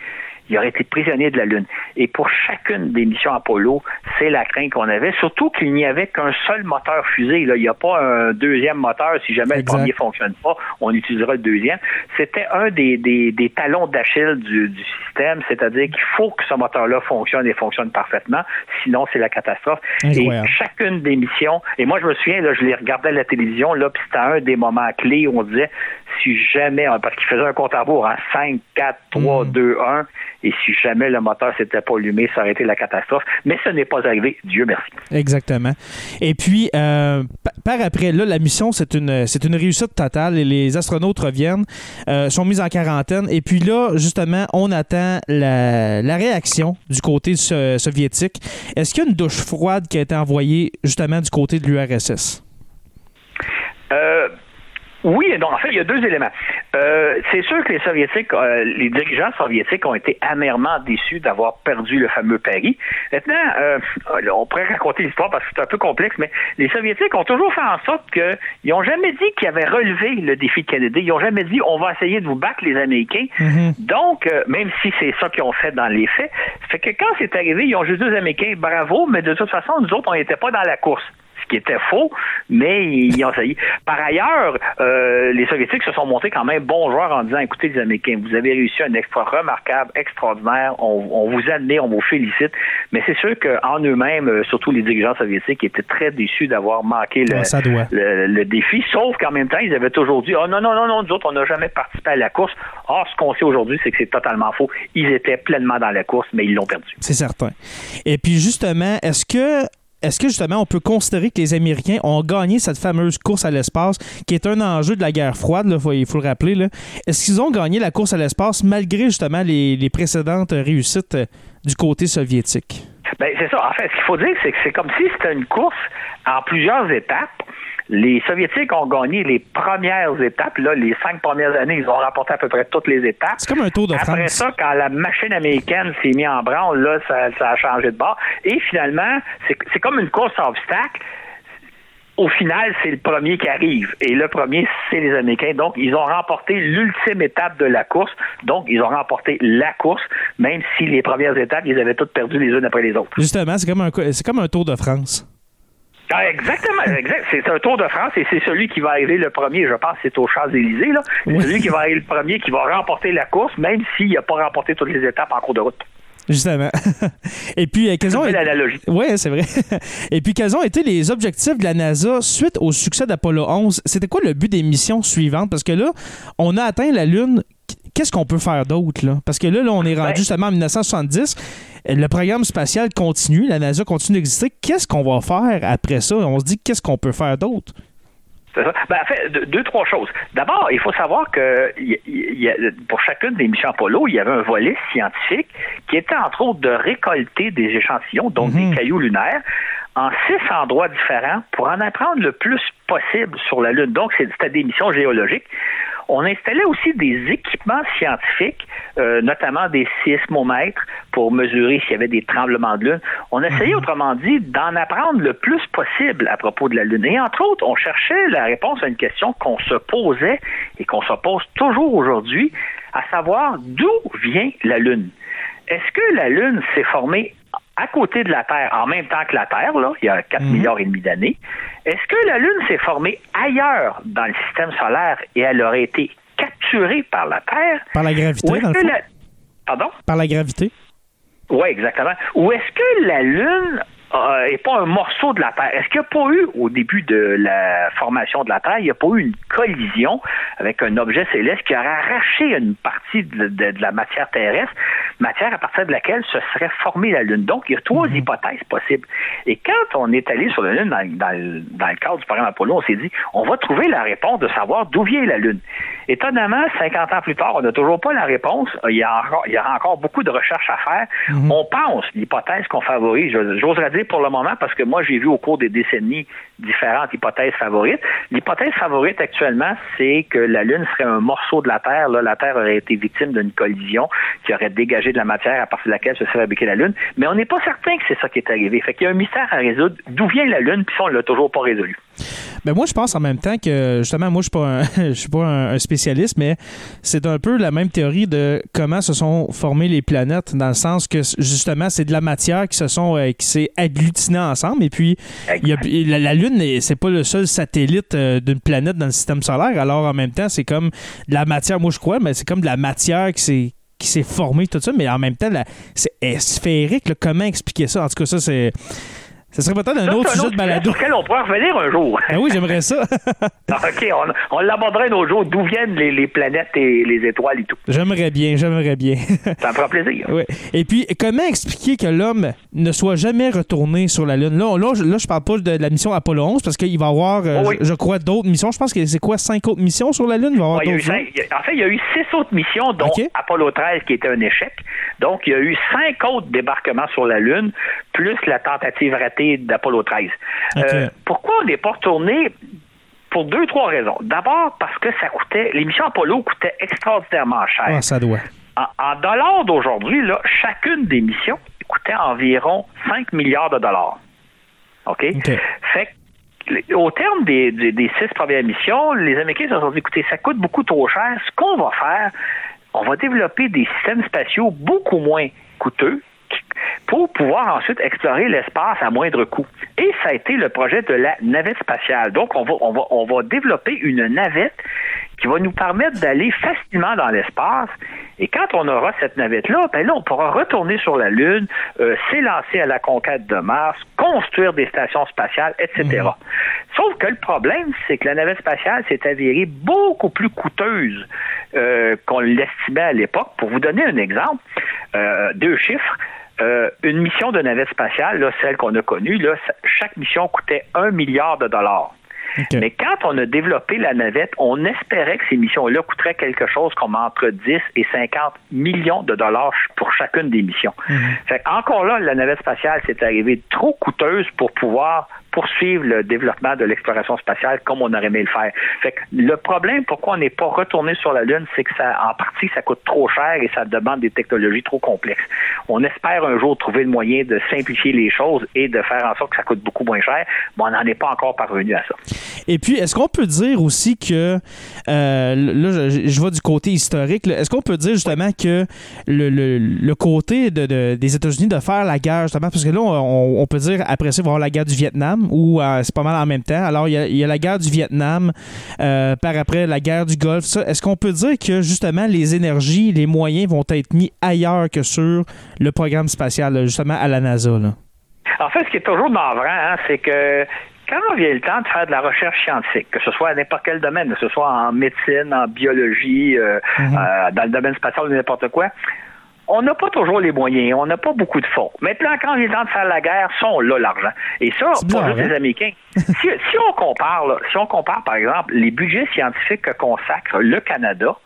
il aurait été prisonnier de la Lune. Et pour chacune des missions Apollo, c'est la crainte qu'on avait, surtout qu'il n'y avait qu'un seul moteur fusée. Là. Il n'y a pas un deuxième moteur. Si jamais le premier ne fonctionne pas, on utilisera le deuxième. C'était un des, des, des talons d'Achille du, du système, c'est-à-dire qu'il faut que ce moteur-là fonctionne et fonctionne parfaitement, sinon c'est la catastrophe. Et chacune des missions, et moi je me souviens, là, je les regardais à la télévision, là, puis c'était un des moments clés où on disait, si jamais, parce qu'il faisait un compte à rebours, hein, 5, 4, 3, 2, 1, et si jamais le moteur s'était pas allumé, ça aurait été la catastrophe. Mais ce n'est pas arrivé, Dieu merci.
Exactement. Et puis, euh, par après, là, la mission, c'est une, c'est une réussite totale. Et les astronautes reviennent, euh, sont mis en quarantaine. Et puis là, justement, on attend la, la réaction du côté soviétique. Est-ce qu'il y a une douche froide qui a été envoyée justement du côté de l'URSS?
Euh, oui, donc en fait, il y a deux éléments. Euh, c'est sûr que les soviétiques, euh, les dirigeants soviétiques ont été amèrement déçus d'avoir perdu le fameux Paris. Maintenant, euh, on pourrait raconter l'histoire parce que c'est un peu complexe, mais les soviétiques ont toujours fait en sorte qu'ils n'ont jamais dit qu'ils avaient relevé le défi de Kennedy. Ils n'ont jamais dit on va essayer de vous battre les Américains. Donc, même si c'est ça qu'ils ont fait dans les faits, fait que quand c'est arrivé, ils ont juste dit aux Américains bravo, mais de toute façon, nous autres, on n'était pas dans la course qui était faux, mais ils ont essayé. Par ailleurs, euh, les Soviétiques se sont montrés quand même bons joueurs en disant, écoutez les Américains, vous avez réussi un exploit remarquable, extraordinaire, on, vous admet, on vous félicite, mais c'est sûr qu'en eux-mêmes, euh, surtout les dirigeants soviétiques, étaient très déçus d'avoir manqué le, le, défi, sauf qu'en même temps, ils avaient toujours dit, oh non, non, non, non, nous autres, on n'a jamais participé à la course. Or, ce qu'on sait aujourd'hui, c'est que c'est totalement faux. Ils étaient pleinement dans la course, mais ils l'ont perdu.
C'est certain. Et puis, justement, est-ce que est-ce que justement on peut considérer que les Américains ont gagné cette fameuse course à l'espace qui est un enjeu de la guerre froide, il faut le rappeler. Est-ce qu'ils ont gagné la course à l'espace malgré justement les, précédentes réussites euh, du côté soviétique?
Ben, c'est ça. En fait, ce qu'il faut dire, c'est que c'est comme si c'était une course en plusieurs étapes les Soviétiques ont gagné les premières étapes. Là, les cinq premières années, ils ont remporté à peu près toutes les étapes.
C'est comme un tour de France.
Après ça, quand la machine américaine s'est mise en branle, là, ça, a changé de bord. Et finalement, c'est comme une course à obstacles au final, c'est le premier qui arrive. Et le premier, c'est les Américains. Donc, ils ont remporté l'ultime étape de la course. Donc, ils ont remporté la course, même si les premières étapes, ils avaient toutes perdu les unes après les autres.
Justement, c'est comme un, c'est comme un Tour de France.
Ah, exactement, exact. C'est un Tour de France et c'est celui qui va arriver le premier, je pense, c'est aux Champs-Élysées. C'est celui qui va arriver le premier qui va remporter la course, même s'il n'a pas remporté toutes les étapes en cours de route.
Justement. [laughs] Et puis, euh, quels ont été... Oui, c'est vrai. [laughs] Et puis, quels ont été les objectifs de la NASA suite au succès d'Apollo 11? C'était quoi le but des missions suivantes? Parce que là, on a atteint la Lune. Qu'est-ce qu'on peut faire d'autre? Là? Parce que là, là on est rendu ben justement en 1970 le programme spatial continue, la NASA continue d'exister. Qu'est-ce qu'on va faire après ça? On se dit qu'est-ce qu'on peut faire d'autre?
Ben, en fait, deux, trois choses. D'abord, il faut savoir que pour chacune des missions Apollo, il y avait un volet scientifique qui était entre autres de récolter des échantillons, donc des mhm. cailloux lunaires, en six endroits différents pour en apprendre le plus possible sur la Lune. Donc, c'était des missions géologiques. On installait aussi des équipements scientifiques, euh, notamment des sismomètres pour mesurer s'il y avait des tremblements de lune. On essayait, mhm. autrement dit, d'en apprendre le plus possible à propos de la Lune. Et entre autres, on cherchait la réponse à une question qu'on se posait et qu'on se pose toujours aujourd'hui, à savoir d'où vient la Lune? Est-ce que la Lune s'est formée à côté de la Terre, en même temps que la Terre, là, il y a 4 mhm. milliards et demi d'années, est-ce que la Lune s'est formée ailleurs dans le système solaire et elle aurait été capturée par la Terre?
Par la gravité, dans
Pardon?
Par la gravité?
Oui, exactement. Ou est-ce que la Lune euh, est pas un morceau de la Terre. Est-ce qu'il n'y a pas eu, au début de la formation de la Terre, il n'y a pas eu une collision avec un objet céleste qui aurait arraché une partie de, de- de la matière terrestre, matière à partir de laquelle se serait formée la Lune? Donc, il y a trois hypothèses possibles. Et quand on est allé sur la Lune dans, dans le- dans le cadre du programme Apollo, on s'est dit, on va trouver la réponse de savoir d'où vient la Lune. Étonnamment, 50 ans plus tard, on n'a toujours pas la réponse. Il y, a encore, il y aura encore beaucoup de recherches à faire. On pense, l'hypothèse qu'on favorise, j'oserais dire pour le moment, parce que moi, j'ai vu au cours des décennies différentes hypothèses favorites. L'hypothèse favorite actuellement, c'est que la Lune serait un morceau de la Terre. Là, la Terre aurait été victime d'une collision qui aurait dégagé de la matière à partir de laquelle se serait fabriquée la Lune. Mais on n'est pas certain que c'est ça qui est arrivé. Fait qu'il y a un mystère à résoudre. D'où vient la Lune? Puis ça, on l'a toujours pas résolu.
Ben moi, je pense en même temps que, justement, moi, je suis pas un, [laughs] je suis pas un, spécialiste, mais c'est un peu la même théorie de comment se sont formées les planètes, dans le sens que, justement, c'est de la matière qui se sont, euh, qui s'est agglutinée ensemble, et puis il y a- et la, la Lune, est- c'est pas le seul satellite euh, d'une planète dans le système solaire, alors en même temps, c'est comme de la matière, moi je crois, mais c'est comme de la matière qui s'est qui s'est formée, tout ça, mais en même temps, c'est est sphérique. là. comment expliquer ça? En tout cas, ça, c'est. Ça serait peut-être un autre sujet de balado.
on pourrait revenir un jour.
Ben oui, j'aimerais ça. [laughs]
OK, on, on l'aborderait un autre jour. D'où viennent les, les planètes et les étoiles et tout?
J'aimerais bien, j'aimerais bien.
Ça me fera plaisir.
Ouais. Et puis, comment expliquer que l'homme ne soit jamais retourné sur la Lune? Là, là, je, là, je parle pas de la mission Apollo 11 parce qu'il va y avoir, euh,
Oh oui.
je, je crois, d'autres missions. Je pense que c'est quoi, cinq autres missions sur la Lune? Il va y avoir
Ouais, il y a eu
d'autres
cinq- en fait, il y a eu six autres missions, dont. Apollo 13 qui était un échec. Donc, il y a eu cinq autres débarquements sur la Lune, plus la tentative ratée d'Apollo 13.
OK.
Euh, pourquoi on n'est pas retourné? Pour deux, trois raisons. D'abord, parce que ça coûtait, les missions Apollo coûtaient extraordinairement cher.
Ah, ça doit.
En, en dollars d'aujourd'hui, là, chacune des missions coûtait environ 5 milliards de dollars. OK?
OK.
Fait que, au terme des, des, des six premières missions, les Américains se sont dit, écoutez, ça coûte beaucoup trop cher. Ce qu'on va faire, on va développer des systèmes spatiaux beaucoup moins coûteux pour pouvoir ensuite explorer l'espace à moindre coût. Et ça a été le projet de la navette spatiale. Donc, on va, on va, on va développer une navette qui va nous permettre d'aller facilement dans l'espace. Et quand on aura cette navette-là, ben là, on pourra retourner sur la Lune, euh, s'élancer à la conquête de Mars, construire des stations spatiales, etc. Sauf que le problème, c'est que la navette spatiale s'est avérée beaucoup plus coûteuse euh, qu'on l'estimait à l'époque. Pour vous donner un exemple, euh, deux chiffres. Euh, une mission de navette spatiale, là, celle qu'on a connue, là, chaque mission coûtait un milliard de dollars. Mais quand on a développé la navette, on espérait que ces missions-là coûteraient quelque chose comme entre 10 et 50 millions de dollars pour chacune des missions. Fait encore là, la navette spatiale s'est arrivée trop coûteuse pour pouvoir poursuivre le développement de l'exploration spatiale comme on aurait aimé le faire. Fait que le problème, pourquoi on n'est pas retourné sur la Lune, c'est que ça, en partie, ça coûte trop cher et ça demande des technologies trop complexes. On espère un jour trouver le moyen de simplifier les choses et de faire en sorte que ça coûte beaucoup moins cher, mais on n'en est pas encore parvenu à ça.
Et puis, est-ce qu'on peut dire aussi que, euh, là, je, vais du côté historique, est-ce qu'on peut dire justement que le, côté de, de- des États-Unis de faire la guerre, justement, parce que là, on, peut dire après ça, il y la guerre du Vietnam, ou euh, c'est pas mal en même temps. Alors, il y a, il y a la guerre du Vietnam, euh, par après la guerre du Golfe. ça. Est-ce qu'on peut dire que justement les énergies, les moyens vont être mis ailleurs que sur le programme spatial, justement à la NASA? Là?
En fait, ce qui est toujours navrant, hein, c'est que quand vient le temps de faire de la recherche scientifique, que ce soit à n'importe quel domaine, que ce soit en médecine, en biologie, euh, euh, dans le domaine spatial ou n'importe quoi, on n'a pas toujours les moyens, on n'a pas beaucoup de fonds. Maintenant, quand vient le temps de faire la guerre, on l'a l'argent. Et ça, juste
hein?
les Américains. [laughs] si, si on compare, là, si on compare, par exemple, les budgets scientifiques que consacre le Canada,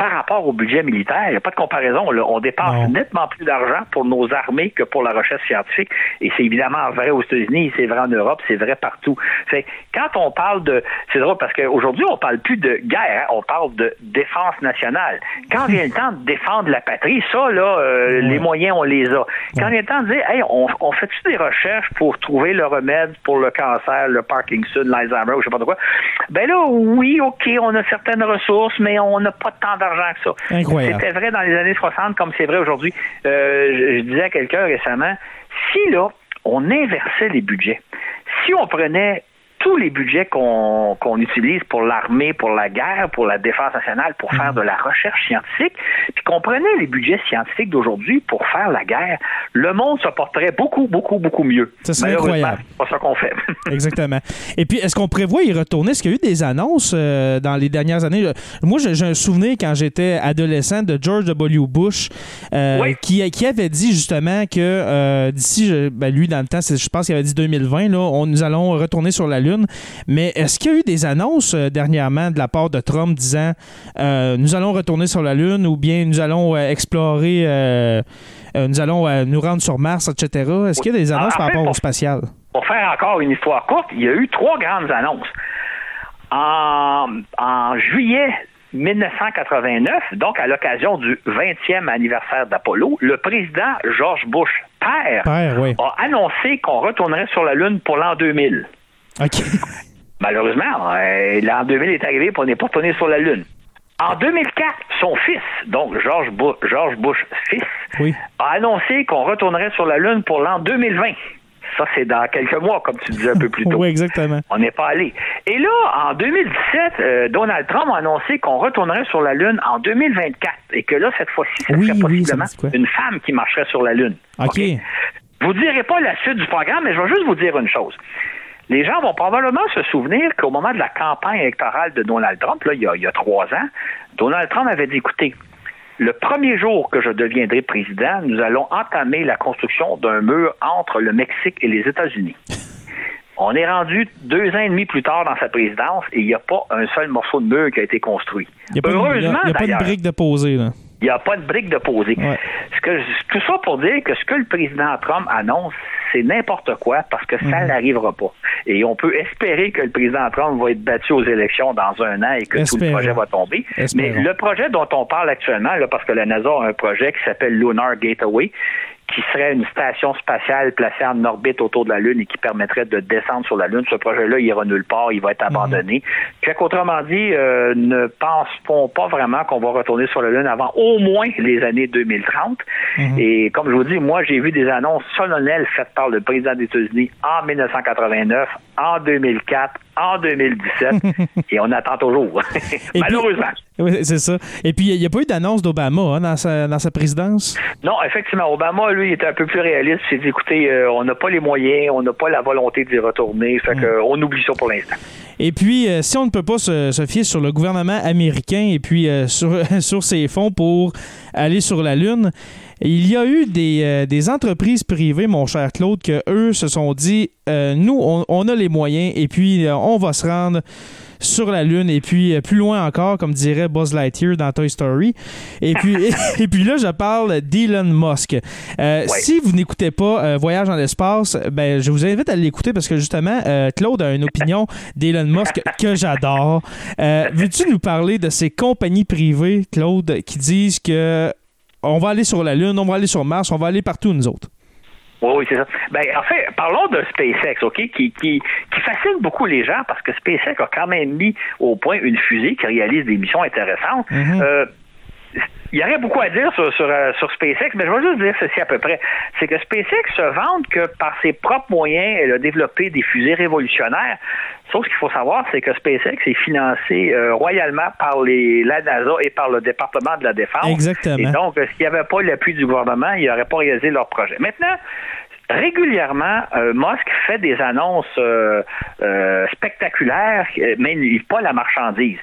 par rapport au budget militaire, il n'y a pas de comparaison. là. On dépense
Non.
nettement plus d'argent pour nos armées que pour la recherche scientifique. Et c'est évidemment vrai aux États-Unis, c'est vrai en Europe, c'est vrai partout. Fait quand on parle de... C'est drôle parce qu'aujourd'hui, on parle plus de guerre, hein, on parle de défense nationale. Quand vient le temps de défendre la patrie, ça, là, euh, les moyens, on les a. Quand vient le temps de dire, hey, on, on fait-tu des recherches pour trouver le remède pour le cancer, le Parkinson, l'Alzheimer, ou je sais pas de quoi? Ben là, oui, OK, on a certaines ressources, mais on n'a pas tant d'argent que ça.
Incroyable.
C'était vrai dans les années 60 comme c'est vrai aujourd'hui. Euh, je, je disais à quelqu'un récemment, si là, on inversait les budgets, si on prenait tous les budgets qu'on utilise pour l'armée, pour la guerre, pour la défense nationale, pour faire de la recherche scientifique, puis qu'on prenait les budgets scientifiques d'aujourd'hui pour faire la guerre, le monde se porterait beaucoup, beaucoup, beaucoup mieux.
Ça serait incroyable.
C'est pas ça qu'on fait. [laughs]
Exactement. Et puis, est-ce qu'on prévoit y retourner? Est-ce qu'il y a eu des annonces euh, dans les dernières années? Moi, j'ai un souvenir quand j'étais adolescent de George W. Bush euh,
Oui.
qui, qui avait dit justement que euh, d'ici, ben, lui, dans le temps, je pense qu'il avait dit 2020, là, on, nous allons retourner sur la Lune. Mais est-ce qu'il y a eu des annonces euh, dernièrement de la part de Trump disant euh, nous allons retourner sur la Lune ou bien nous allons euh, explorer, nous allons nous rendre sur Mars, etc.? Est-ce qu'il y a des annonces par rapport au spatial?
pour faire encore une histoire courte, il y a eu trois grandes annonces. En, en juillet 1989, donc à l'occasion du 20e anniversaire d'Apollo, le président George Bush, père,
Père, oui.
a annoncé qu'on retournerait sur la Lune pour l'an 2000.
OK. [laughs]
Malheureusement, euh, l'an 2000 est arrivé et on n'est pas retourné sur la Lune. En 2004, son fils, donc George Bush, George Bush fils,
Oui.
a annoncé qu'on retournerait sur la Lune pour l'an 2020. Ça, c'est dans quelques mois, comme tu disais un peu plus tôt. [laughs]
Oui, exactement.
On n'est pas allé. Et là, en 2017, euh, Donald Trump a annoncé qu'on retournerait sur la Lune en 2024 et que là, cette fois-ci, ce
Oui,
serait possiblement une femme qui marcherait sur la Lune.
OK.
Vous direz pas la suite du programme, mais je vais juste vous dire une chose. Les gens vont probablement se souvenir qu'au moment de la campagne électorale de Donald Trump, là, il, y a, il y a trois ans, Donald Trump avait dit, écoutez, le premier jour que je deviendrai président, nous allons entamer la construction d'un mur entre le Mexique et les États-Unis. [laughs] On est rendu deux ans et demi plus tard dans sa présidence et il n'y a pas un seul morceau de mur qui a été construit.
Il n'y a pas, a- a
d'ailleurs.
brique de poser, là.
Il n'y a pas de brique de poser.
Ouais.
Ce que, tout ça pour dire que ce que le président Trump annonce, c'est n'importe quoi parce que
Mhm.
ça n'arrivera pas. Et on peut espérer que le président Trump va être battu aux élections dans un an et que tout le projet va tomber.
Espérons.
Mais le projet dont on parle actuellement, là, parce que la NASA a un projet qui s'appelle Lunar Gateway, qui serait une station spatiale placée en orbite autour de la Lune et qui permettrait de descendre sur la Lune. Ce projet-là, il ira nulle part, il va être abandonné. Fait qu'autrement dit, euh, ne pensons pas vraiment qu'on va retourner sur la Lune avant au moins les années 2030. Et comme je vous dis, moi, j'ai vu des annonces solennelles faites par le président des États-Unis en 1989, en 2004, en 2017, [laughs] et on attend toujours. [laughs]
puis-
Malheureusement.
Oui, c'est ça. Et puis, il n'y a pas eu d'annonce d'Obama hein, dans, sa, dans sa présidence?
Non, effectivement, Obama, lui, était un peu plus réaliste. Il s'est dit, écoutez, euh, on n'a pas les moyens, on n'a pas la volonté d'y retourner, fait que, euh, on oublie ça pour l'instant.
Et puis, euh, si on ne peut pas se, se fier sur le gouvernement américain et puis euh, sur, [laughs] sur ses fonds pour aller sur la Lune, il y a eu des, euh, des entreprises privées, mon cher Claude, que eux se sont dit, euh, nous, on, on a les moyens et puis euh, on va se rendre sur la Lune et puis euh, plus loin encore, comme dirait Buzz Lightyear dans Toy Story. Et puis, [laughs] et, puis là, je parle d'Elon Musk. Euh, Si vous n'écoutez pas euh, Voyage dans l'espace, ben, je vous invite à l'écouter parce que justement, Claude a une opinion d'Elon Musk que j'adore. Veux-tu nous parler de ces compagnies privées, Claude, qui disent que on va aller sur la Lune, on va aller sur Mars, on va aller partout, nous autres?
Oui, oui, c'est ça. Ben, en fait, parlons de SpaceX, OK, qui, qui, qui fascine beaucoup les gens parce que SpaceX a quand même mis au point une fusée qui réalise des missions intéressantes. Euh, il y aurait beaucoup à dire sur, sur, euh, sur SpaceX, mais je vais juste dire ceci à peu près. C'est que SpaceX se vante que par ses propres moyens, elle a développé des fusées révolutionnaires. Sauf ce qu'il faut savoir, c'est que SpaceX est financé euh, royalement par les, la NASA et par le département de la Défense.
Exactement.
Et donc, s'il n'y avait pas l'appui du gouvernement, ils n'auraient pas réalisé leur projet. Maintenant, régulièrement, euh, Musk fait des annonces euh, spectaculaires, mais il livre pas la marchandise.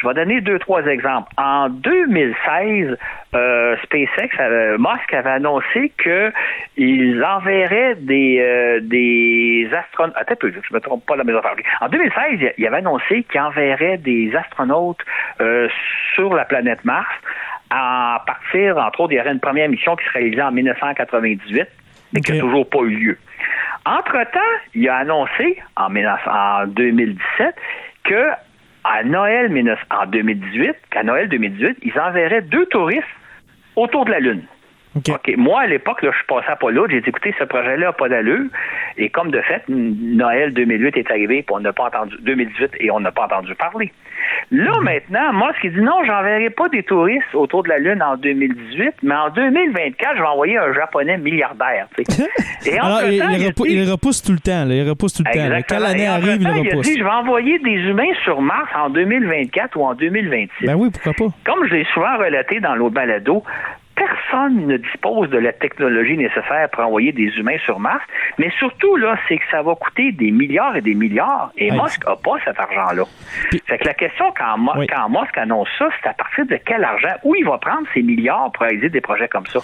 Je vais donner deux, trois exemples. En 2016, euh, SpaceX, avait- Musk avait annoncé qu'ils enverraient des, euh, des astronautes. Attends un peu, je me trompe pas dans mes affaires. En 2016, il avait annoncé qu'il enverrait des astronautes euh, sur la planète Mars. À partir, entre autres, il y aurait une première mission qui serait réalisée en 1998 mais qui n'a toujours pas eu lieu. Entre-temps, il a annoncé en, 19- en 2017 que à Noël 19 en 2018, qu'à Noël 2018, ils enverraient deux touristes autour de la Lune.
OK.
OK. Moi, à l'époque, je suis passé à Apollo, j'ai dit, écoutez, ce projet-là n'a pas d'allure. Et comme de fait, Noël 2008 est arrivé, puis on n'a pas entendu, 2018, et on n'a pas entendu parler. Là,
Mhm.
maintenant, Musk, il dit, non, j'enverrai pas des touristes autour de la Lune en 2018, mais en 2024, je vais envoyer un Japonais milliardaire. [laughs] Et
Alors, il, il
il a
repou-
dit-
il repousse tout le temps. là, il repousse tout le temps. Quand l'année arrive, il repousse?
a dit, je vais envoyer des humains sur Mars en 2024 ou en 2026.
Ben oui, pourquoi pas?
Comme je l'ai souvent relaté dans l'autre balado, personne ne dispose de la technologie nécessaire pour envoyer des humains sur Mars, mais surtout, là, c'est que ça va coûter des milliards et des milliards, et. Musk n'a pas cet argent-là. Fait que la question, quand, Mu-
Oui.
quand Musk annonce ça, c'est à partir de quel argent, où il va prendre ces milliards pour réaliser des projets comme ça?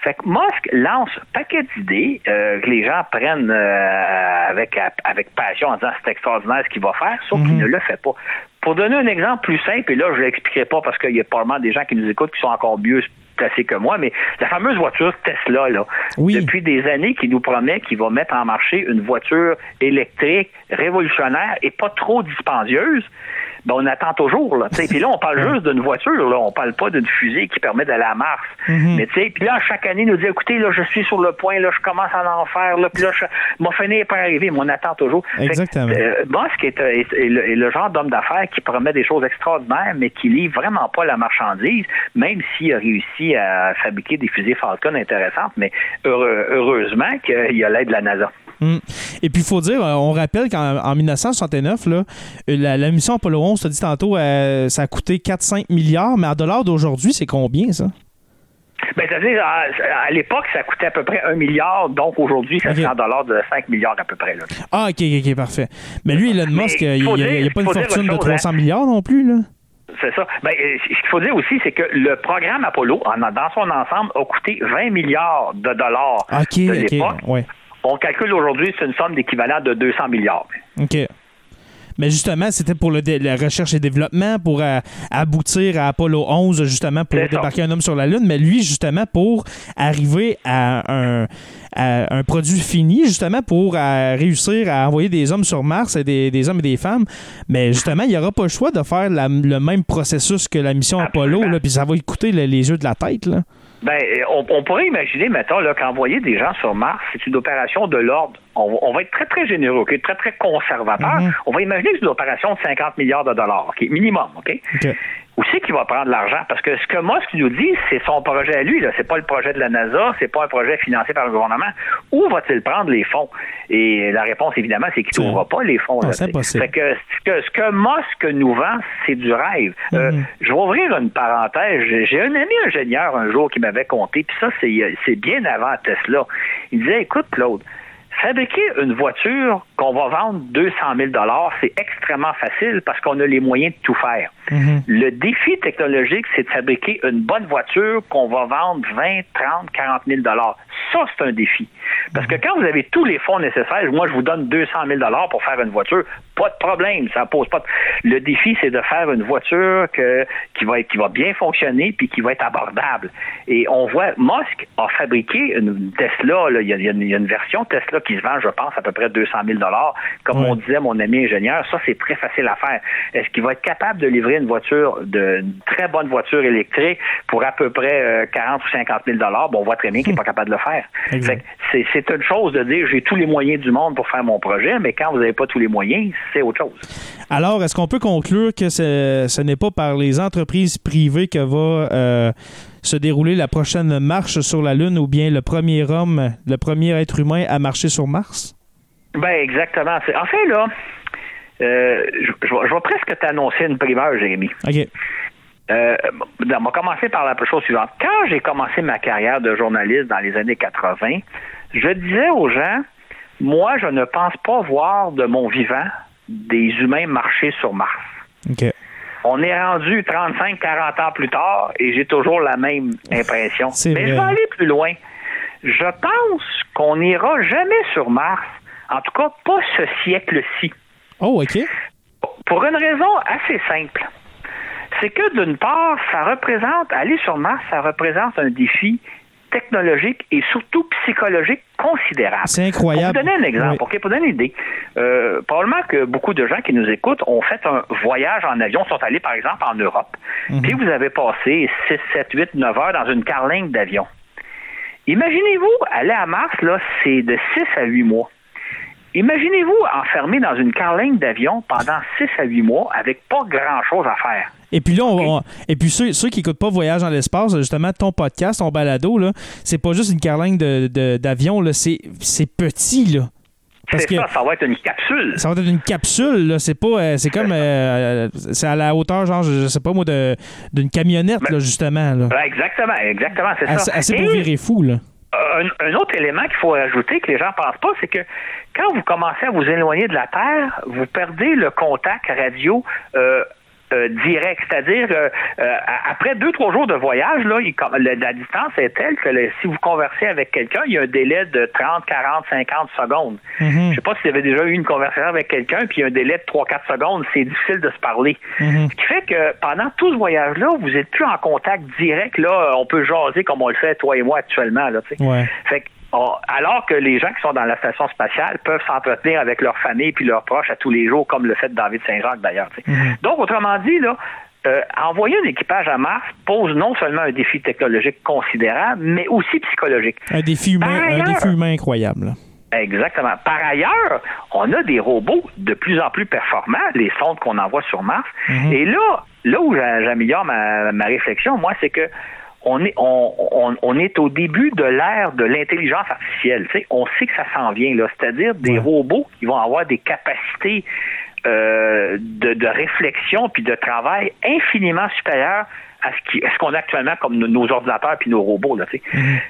Fait que Musk lance un paquet d'idées euh, que les gens prennent euh, avec, avec passion en disant c'est extraordinaire ce qu'il va faire, sauf qu'il ne le fait pas. Pour donner un exemple plus simple, et là, je ne l'expliquerai pas parce qu'il y a probablement des gens qui nous écoutent qui sont encore mieux placés que moi, mais la fameuse voiture Tesla, là,
Oui.
depuis des années, qui nous promet qu'il va mettre en marché une voiture électrique révolutionnaire et pas trop dispendieuse, ben on attend toujours. Là, [laughs] puis là, on parle juste d'une voiture, là, on parle pas d'une fusée qui permet d'aller à Mars. Mais tu sais, puis là, chaque année, nous dit, écoutez, là, je suis sur le point, là, je commence à en faire, là, puis là, je, mon finir par arriver, mais on attend toujours. Fait
Exactement.
euh, Musk est, est- est le, est le genre d'homme d'affaires qui promet des choses extraordinaires, mais qui livre vraiment pas la marchandise, même s'il a réussi à fabriquer des fusées Falcon intéressantes, mais heureux- heureusement qu'il y a l'aide de la NASA.
Mm. Et puis, il faut dire, euh, on rappelle qu'en en 1969, là, euh, la, la mission Apollo 11, tu dit tantôt, euh, ça a coûté 4-5 milliards, mais en dollars d'aujourd'hui, c'est combien, ça?
Ben, c'est-à-dire, à, à l'époque, ça coûtait à peu près un milliard, donc aujourd'hui, ça serait en dollars de 5 milliards à peu près. Là.
Ah, OK, OK, ok, parfait. Mais lui, Elon Musk, il n'y a, pas une fortune de
autre chose,
300
hein.
milliards non plus, là?
C'est ça. Ben, ce qu'il faut dire aussi, c'est que le programme Apollo, en- dans son ensemble, a coûté 20 milliards de dollars
OK,
de
OK,
l'époque.
ouais.
On calcule aujourd'hui, c'est une somme d'équivalent de 200 milliards.
OK. Mais justement, c'était pour le la recherche et développement, pour euh, aboutir à Apollo 11, justement, pour
ça.
débarquer un homme sur la Lune. Mais lui, justement, pour arriver à un, à un produit fini, justement, pour euh, réussir à envoyer des hommes sur Mars, et des, des hommes et des femmes. Mais justement, il n'y aura pas le choix de faire la- le même processus que la mission Apollo, là, puis ça va lui coûter le- les yeux de la tête. Là.
Ben, euh, on, on pourrait imaginer, mettons, qu'envoyer des gens sur Mars, c'est une opération de l'ordre. On, va- on va être très, très généreux? Très, très conservateur.
Mhm.
On va imaginer que c'est une opération de 50 milliards de dollars? Minimum, OK? Où c'est qu'il va prendre l'argent? Parce que ce que Musk nous dit, c'est son projet à lui. Là. C'est pas le projet de la NASA, c'est pas un projet financé par le gouvernement. Où va-t-il prendre les fonds? Et la réponse, évidemment, c'est qu'il ne trouvera pas les fonds.
Non,
là,
impossible.
Fait que ce que, ce que Musk nous vend, c'est du rêve. Euh,
Mhm.
je vais ouvrir une parenthèse. J'ai- un ami ingénieur un jour qui m'avait compté, puis ça, c'est bien avant Tesla. Il disait, écoute, Claude, fabriquer une voiture qu'on va vendre 200 000 c'est extrêmement facile parce qu'on a les moyens de tout faire.
Mhm.
Le défi technologique, c'est de fabriquer une bonne voiture qu'on va vendre 20, 30, 40 000 Ça, c'est un défi. Parce que quand vous avez tous les fonds nécessaires, moi, je vous donne 200 000 pour faire une voiture, pas de problème, ça pose pas de... Le défi, c'est de faire une voiture que, qui, va être, qui va bien fonctionner puis qui va être abordable. Et on voit, Musk a fabriqué une Tesla, là, y a, il y a une version Tesla qui se vend, je pense, à peu près 200 000 Comme on disait, mon ami ingénieur, ça, c'est très facile à faire. Est-ce qu'il va être capable de livrer une voiture, de, une très bonne voiture électrique pour à peu près euh, 40 ou 50 000 Bon, on voit très bien qu'il n'est pas capable de le faire. C'est c'est une chose de dire j'ai tous les moyens du monde pour faire mon projet, mais quand vous n'avez pas tous les moyens, c'est autre chose.
Alors, est-ce qu'on peut conclure que ce, ce n'est pas par les entreprises privées que va euh, se dérouler la prochaine marche sur la Lune ou bien le premier homme, le premier être humain à marcher sur Mars?
Ben exactement. En fait, là, euh, je, je vais- je vais presque t'annoncer une primeur, Jérémy.
OK.
Euh, on va commencer par la chose suivante. Quand j'ai commencé ma carrière de journaliste dans les années 80, je disais aux gens, moi, je ne pense pas voir de mon vivant des humains marcher sur Mars.
OK.
On est rendu 35-40 ans plus tard et j'ai toujours la même impression. [laughs] Mais
vrai.
je vais aller plus loin. Je pense qu'on n'ira jamais sur Mars, en tout cas pas ce siècle-ci.
Oh, OK.
Pour une raison assez simple. C'est que d'une part, ça représente, aller sur Mars, ça représente un défi technologique et surtout psychologique considérable.
C'est incroyable.
Pour vous donner un exemple,
Oui.
Pour donner une idée, euh, probablement que beaucoup de gens qui nous écoutent ont fait un voyage en avion, sont allés par exemple en Europe,
Mhm.
puis vous avez passé 6, 7, 8, 9 heures dans une carlingue d'avion. Imaginez-vous, aller à Mars, là, c'est de 6 à 8 mois. Imaginez-vous enfermé dans une carlingue d'avion pendant 6 à 8 mois avec pas grand-chose à faire.
Et puis là, on, on- et puis ceux, ceux qui n'écoutent pas Voyage dans l'espace, justement, ton podcast, ton balado, là, c'est pas juste une carlingue de- d'avion, là, c'est c'est petit, là. Parce
C'est
que
ça, ça va être une capsule.
ça va être une capsule, là. C'est pas. euh, c'est comme. euh, c'est à la hauteur, genre, je, je sais pas moi, de- d'une camionnette, là, justement, là.
Ouais, Exactement, exactement, c'est ça.
assez pour
Et-
virer fou, là.
un, un autre élément qu'il faut ajouter que les gens pensent pas, c'est que quand vous commencez à vous éloigner de la Terre, vous perdez le contact radio euh, euh, direct. C'est-à-dire, euh, euh, après deux, trois jours de voyage, là, il la distance est telle que si vous conversez avec quelqu'un, il y a un délai de 30, 40, 50 secondes.
Mhm.
Je sais pas si vous avez déjà eu une conversation avec quelqu'un, puis il y a un délai de 3-4 secondes, c'est difficile de se parler.
Mhm.
Ce qui fait que pendant tout ce voyage-là, vous êtes plus en contact direct. Là, on peut jaser comme on le fait, toi et moi, actuellement. Là, tu sais.
Ouais.
Fait que, on- alors que les gens qui sont dans la station spatiale peuvent s'entretenir avec leur famille puis leurs proches à tous les jours, comme le fait David Saint-Jacques d'ailleurs.
Mhm.
Donc, autrement dit, là, euh, envoyer un équipage à Mars pose non seulement un défi technologique considérable, mais aussi psychologique.
Un défi humain, un défi humain incroyable.
Exactement. Par ailleurs, on a des robots de plus en plus performants, les sondes qu'on envoie sur Mars.
Mhm.
Et là, là où j'a- j'améliore ma, ma réflexion, moi, c'est que on est, on, on- on est au début de l'ère de l'intelligence artificielle. tu sais. On sait que ça s'en vient, là. C'est-à-dire des robots qui vont avoir des capacités euh, de, de réflexion puis de travail infiniment supérieures à ce qu'on a actuellement comme nos, nos ordinateurs puis nos robots. Là, tu sais.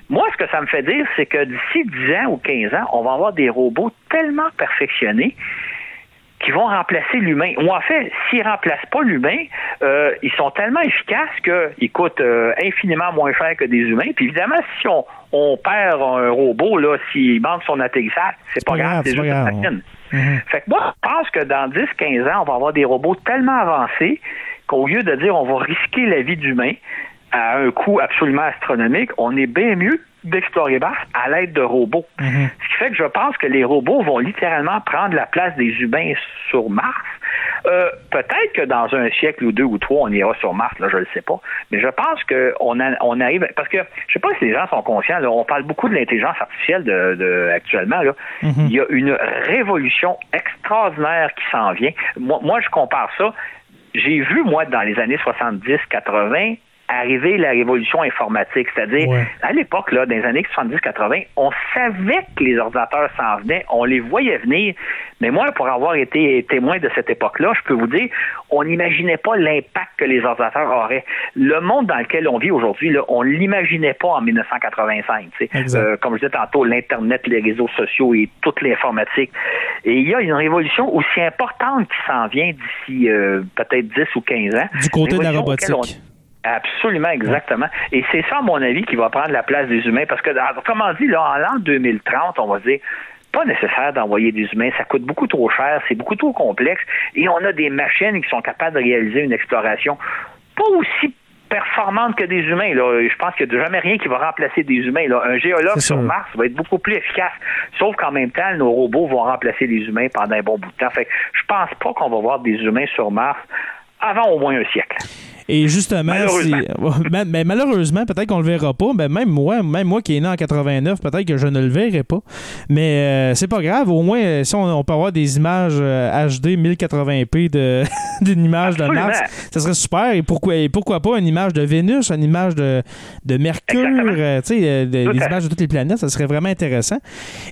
Moi, ce que ça me fait dire, c'est que d'ici 10 ans ou 15 ans, on va avoir des robots tellement perfectionnés qui vont remplacer l'humain. Ou en fait, s'ils remplacent pas l'humain, euh, ils sont tellement efficaces qu'ils coûtent euh, infiniment moins cher que des humains. Puis évidemment, si on, on perd un robot, là, s'il manque son atterrissage, c'est pas,
pas
grave, c'est juste une machine.
Mhm.
Fait que moi, je pense que dans 10-15 ans, on va avoir des robots tellement avancés qu'au lieu de dire on va risquer la vie d'humain à un coût absolument astronomique, on est bien mieux d'explorer Mars à l'aide de robots.
Mhm.
Ce qui fait que je pense que les robots vont littéralement prendre la place des humains sur Mars. Euh, Peut-être que dans un siècle ou deux ou trois, on ira sur Mars, là, je ne le sais pas. Mais je pense qu'on on arrive. Parce que je sais pas si les gens sont conscients, là, on parle beaucoup de l'intelligence artificielle de, de- actuellement. Là. Il y a une révolution extraordinaire qui s'en vient. Moi, moi, je compare ça. J'ai vu, moi, dans les années 70-80, arriver la révolution informatique. C'est-à-dire,
Ouais.
à l'époque, là, dans les années 70-80, on savait que les ordinateurs s'en venaient, on les voyait venir. Mais moi, pour avoir été témoin de cette époque-là, je peux vous dire, on n'imaginait pas l'impact que les ordinateurs auraient. Le monde dans lequel on vit aujourd'hui, là, on l'imaginait pas en 1985. tu sais.
Exact.
Euh, comme je disais tantôt, l'Internet, les réseaux sociaux et toute l'informatique. Et il y a une révolution aussi importante qui s'en vient d'ici euh, peut-être 10 ou 15 ans.
Du côté de la robotique.
On- Absolument, exactement. Et c'est ça, à mon avis, qui va prendre la place des humains. Parce que, comment dit, là, en l'an 2030, on va dire, pas nécessaire d'envoyer des humains, ça coûte beaucoup trop cher, c'est beaucoup trop complexe, et on a des machines qui sont capables de réaliser une exploration pas aussi performante que des humains. Là. Je pense qu'il n'y a jamais rien qui va remplacer des humains. Là. Un géologue sur. Mars va être beaucoup plus efficace. Sauf qu'en même temps, nos robots vont remplacer les humains pendant un bon bout de temps. Fait que je pense pas qu'on va voir des humains sur Mars avant au moins un siècle.
Et justement,
Malheureusement. [laughs]
si- mais, mais malheureusement, peut-être qu'on le verra pas. Ben, même moi, même moi qui est né en 89, peut-être que je ne le verrai pas. Mais euh, c'est pas grave. Au moins, euh, si on, on peut avoir des images euh, HD 1080p de- [laughs] d'une image de. Mars, ça serait super. Et pourquoi, et pourquoi pas une image de Vénus, une image de, de Mercure, euh, tu sais, euh, des images de toutes les planètes, ça serait vraiment intéressant.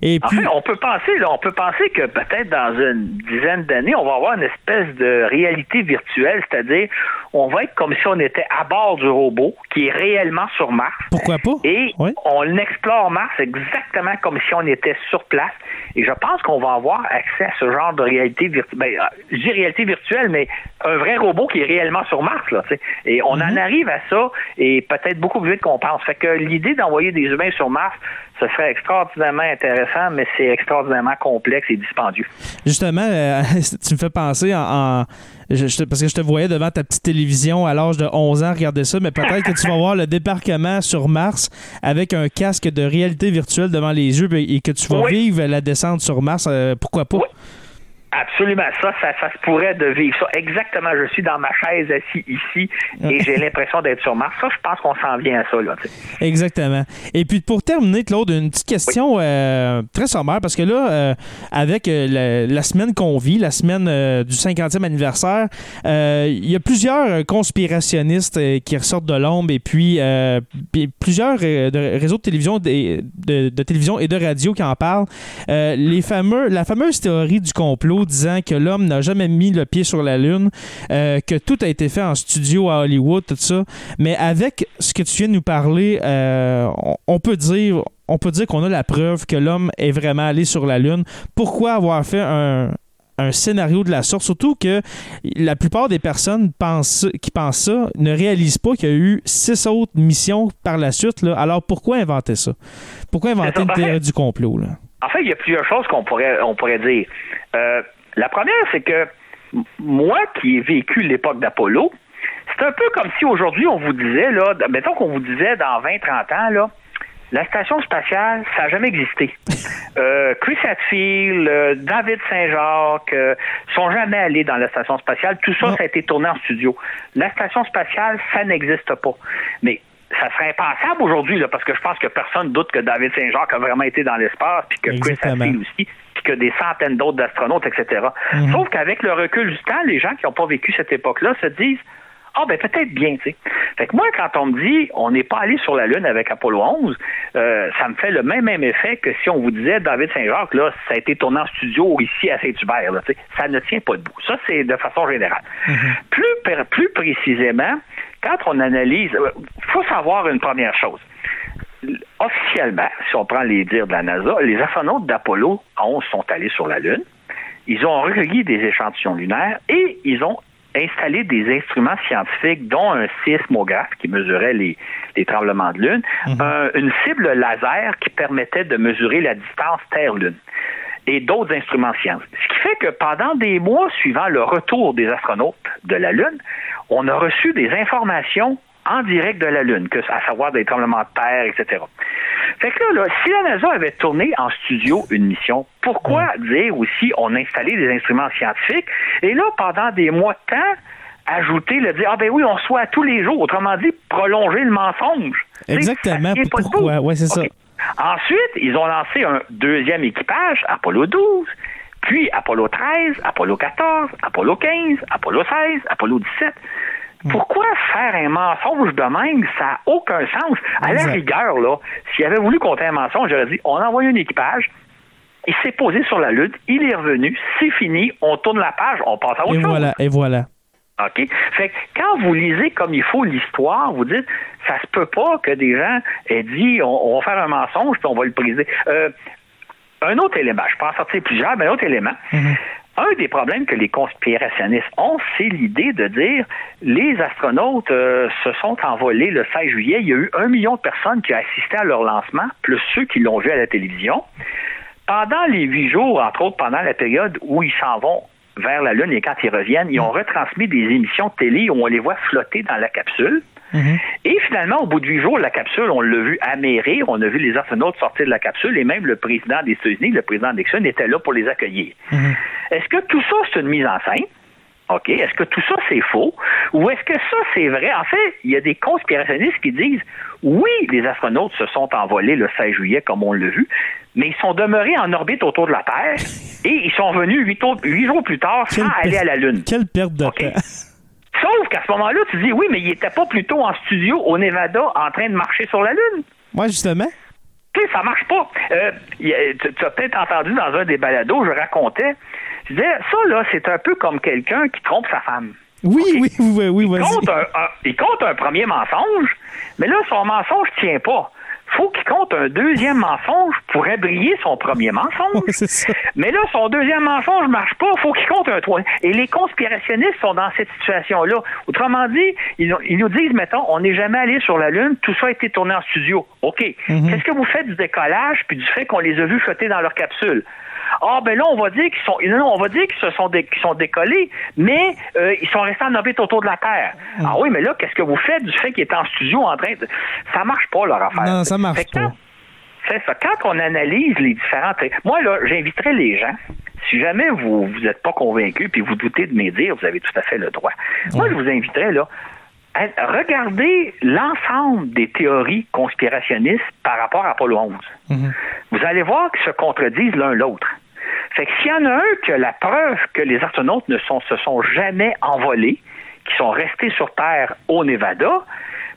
Et
En
puis,
fait, on peut penser, là, on peut penser que peut-être dans une dizaine d'années, on va avoir une espèce de réalité virtuelle, c'est-à-dire on va être comme si on était à bord du robot qui est réellement sur Mars.
pourquoi pas?
Et on explore Mars exactement comme si on était sur place. Et je pense qu'on va avoir accès à ce genre de réalité virtuelle. Ben, euh, je dis réalité virtuelle, mais un vrai robot qui est réellement sur Mars. Là, et on en arrive à ça, et peut-être beaucoup plus vite qu'on pense. Fait que l'idée d'envoyer des humains sur Mars, ce serait extraordinairement intéressant, mais c'est extraordinairement complexe et dispendieux.
Justement, euh, [laughs] tu me fais penser en. en- je- je te- parce que je te voyais devant ta petite télévision à l'âge de 11 ans regarder ça, mais peut-être que tu vas voir le débarquement sur Mars avec un casque de réalité virtuelle devant les yeux et que tu vas
Oui.
vivre la descente sur Mars. euh, pourquoi pas?
Oui. Absolument, ça, ça, ça se pourrait de vivre ça. Exactement, je suis dans ma chaise assis ici et j'ai l'impression d'être sur Mars. Ça, je pense qu'on s'en vient à ça. Là.
Exactement. Et puis pour terminer, Claude, une petite question euh, très sommaire, parce que là, euh, avec euh, la, la semaine qu'on vit, la semaine du 50e anniversaire, il y a plusieurs conspirationnistes qui ressortent de l'ombre et puis, plusieurs réseaux de télévision, de, de télévision et de radio qui en parlent. Les fameux, la fameuse théorie du complot disant que l'homme n'a jamais mis le pied sur la Lune, euh, que tout a été fait en studio à Hollywood, tout ça. Mais avec ce que tu viens de nous parler, euh, on, peut dire, on peut dire qu'on a la preuve que l'homme est vraiment allé sur la Lune. Pourquoi avoir fait un un scénario de la sorte, surtout que la plupart des personnes pensent, qui pensent ça ne réalisent pas qu'il y a eu six autres missions par la suite. Là. Alors pourquoi inventer ça? Pourquoi inventer une théorie du complot? Là?
En fait, il y a plusieurs choses qu'on pourrait, on pourrait dire. Euh, la première, c'est que moi qui ai vécu l'époque d'Apollo, c'est un peu comme si aujourd'hui on vous disait, là, mettons qu'on vous disait dans 20-30 ans, là, la station spatiale, ça n'a jamais existé. [laughs] Euh, Chris Hadfield, euh, David Saint-Jacques euh, sont jamais allés dans la station spatiale. Tout ça, ça a été tourné en studio. La station spatiale, ça n'existe pas. Mais ça serait impensable aujourd'hui, parce que je pense que personne doute que David Saint-Jacques a vraiment été dans l'espace, puis que Chris. Hadfield aussi, puis que des centaines d'autres d'astronautes, etc.
Mhm.
Sauf qu'avec le recul du temps, les gens qui n'ont pas vécu cette époque-là se disent ah, ben peut-être bien, tu sais. Fait que moi, quand on me dit on n'est pas allé sur la Lune avec Apollo 11, euh, ça me fait le même, même effet que si on vous disait David Saint-Jacques, là, ça a été tourné en studio ici à Saint-Hubert, là, tu sais. Ça ne tient pas debout. Ça, c'est de façon générale. plus, per- plus précisément, quand on analyse, il faut savoir une première chose. Officiellement, si on prend les dires de la NASA, les astronautes d'Apollo 11 sont allés sur la Lune. Ils ont recueilli des échantillons lunaires et ils ont installé des instruments scientifiques, dont un sismographe qui mesurait les, les tremblements de Lune, un- une cible laser qui permettait de mesurer la distance Terre-Lune et d'autres instruments sciences. Ce qui fait que pendant des mois suivant le retour des astronautes de la Lune, on a reçu des informations en direct de la Lune, que, à savoir des tremblements de terre, etc. Fait que là, là, si la NASA avait tourné en studio une mission, pourquoi dire aussi on a installé des instruments scientifiques et là, pendant des mois de temps, ajouter le dire ah ben oui, on soit à tous les jours, autrement dit, prolonger le mensonge.
Exactement.
ça tient pas
Pourquoi? Ouais, c'est ça.
Ensuite, ils ont lancé un deuxième équipage, Apollo 12, puis Apollo 13, Apollo 14, Apollo 15, Apollo 16, Apollo 17.
Hmm.
Pourquoi faire un mensonge de même? Ça n'a aucun sens. À la rigueur, là, s'il avait voulu compter un mensonge, j'aurais dit, on a envoyé un équipage, il s'est posé sur la Lune, il est revenu, c'est fini, on tourne la page, on passe à autre
Et
chose.
voilà, et voilà.
OK? Fait que quand vous lisez comme il faut l'histoire, vous dites, ça se peut pas que des gens aient dit, on, on va faire un mensonge puis on va le briser. Euh, un autre élément, je peux en sortir plusieurs, mais un autre élément. Un des problèmes que les conspirationnistes ont, c'est l'idée de dire les astronautes euh, se sont envolés le 16 juillet. Il y a eu un million de personnes qui ont assisté à leur lancement, plus ceux qui l'ont vu à la télévision. Pendant les huit jours, entre autres pendant la période où ils s'en vont vers la Lune et quand ils reviennent, ils ont retransmis des émissions de télé où on les voit flotter dans la capsule. Et finalement, au bout de huit jours, la capsule, on l'a vu amérir, on a vu les astronautes sortir de la capsule et même le président des États-Unis, le président Nixon, était là pour les accueillir. Est-ce que tout ça, c'est une mise en scène? OK. Est-ce que tout ça, c'est faux? Ou est-ce que ça, c'est vrai? En fait, il y a des conspirationnistes qui disent oui, les astronautes se sont envolés le 16 juillet, comme on l'a vu, mais ils sont demeurés en orbite autour de la Terre et ils sont venus huit, jours plus tard sans
Quelle
aller à la Lune.
Quelle perte de temps.
Sauf qu'à ce moment-là, tu dis oui, mais il était pas plutôt en studio au Nevada en train de marcher sur la Lune.
Moi, justement.
Tu sais, ça marche pas. Euh, tu, as peut-être entendu dans un des balados, je racontais, je disais, ça là, c'est un peu comme quelqu'un qui trompe sa femme.
Oui, oui, oui, oui,
Il compte un, un- il compte un premier mensonge, mais là, son mensonge tient pas. Faut qu'il compte un deuxième mensonge pour briller son premier mensonge.
Ça.
Mais là, son deuxième mensonge marche pas, faut qu'il compte un troisième. Et les conspirationnistes sont dans cette situation-là. Autrement dit, ils, nous- ils nous disent, mettons, on n'est jamais allé sur la Lune, tout ça a été tourné en studio. OK. Qu'est-ce que vous faites du décollage puis du fait qu'on les a vus flotter dans leur capsule? Ah ben là on va dire qu'ils sont non, on va dire qu'ils se sont dé- sont décollés, mais euh, ils sont restés en orbite autour de la Terre. Ah oui, mais là qu'est-ce que vous faites du fait qu'ils étaient en studio en train de ça marche pas leur affaire.
Non, ça marche pas.
c'est ça. Quand on analyse les différentes. Moi, là, j'inviterais les gens, Si jamais vous vous n'êtes pas convaincu puis vous doutez de mes dires, vous avez tout à fait le droit. Moi, je vous inviterais là à regarder l'ensemble des théories conspirationnistes par rapport à Apollo 11. Vous allez voir qu'ils se contredisent l'un l'autre. Fait que s'il y en a un que la preuve que les astronautes ne sont, se sont jamais envolés, qui sont restés sur Terre au Nevada,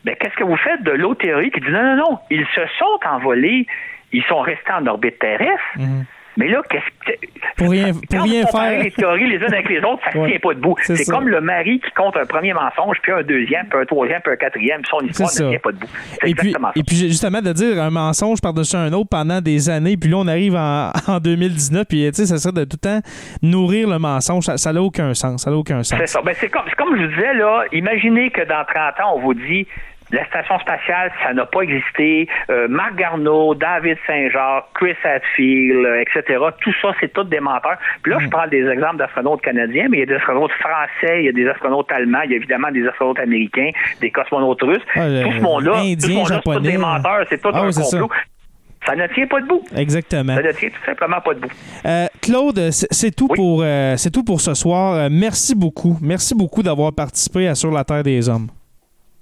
ben, qu'est-ce que vous faites de l'autre théorie qui dit non, non, non, ils se sont envolés, ils sont restés en orbite terrestre.
Mhm.
Mais là, qu'est-ce que.
Pour rien- pour faire.
les théories les unes avec les autres, ça ne
Ouais.
tient pas debout.
C'est
comme le mari qui compte un premier mensonge, puis un deuxième, puis un troisième, puis un quatrième, puis son histoire ne tient pas debout.
Et puis,
ça.
et puis justement de dire un mensonge par-dessus un autre pendant des années, puis là on arrive en, [laughs] en 2019, puis tu sais, ça serait de tout le temps nourrir le mensonge, ça n'a aucun sens, ça n'a aucun sens.
C'est ça. Ben, c'est comme, c'est comme je vous disais, là, imaginez que dans 30 ans, on vous dit la station spatiale, ça n'a pas existé. Euh, Marc Garneau, David Saint-Jacques, Chris Hadfield, euh, etc. Tout ça, c'est tout des menteurs. Puis là,
Mm.
je parle des exemples d'astronautes canadiens, mais il y a des astronautes français, il y a des astronautes allemands, il y a évidemment des astronautes américains, des cosmonautes russes.
Ah,
tout ce monde-là, tout c'est tous
japonais.
des menteurs, c'est tout
Ah
un
oui, c'est ça.
complot. Ça. ne tient pas debout.
Exactement.
Ça ne tient tout simplement pas debout.
Euh, Claude, c'est tout,
Oui.
pour, euh, c'est tout pour ce soir. Euh, merci beaucoup. Merci beaucoup d'avoir participé à Sur la Terre des Hommes.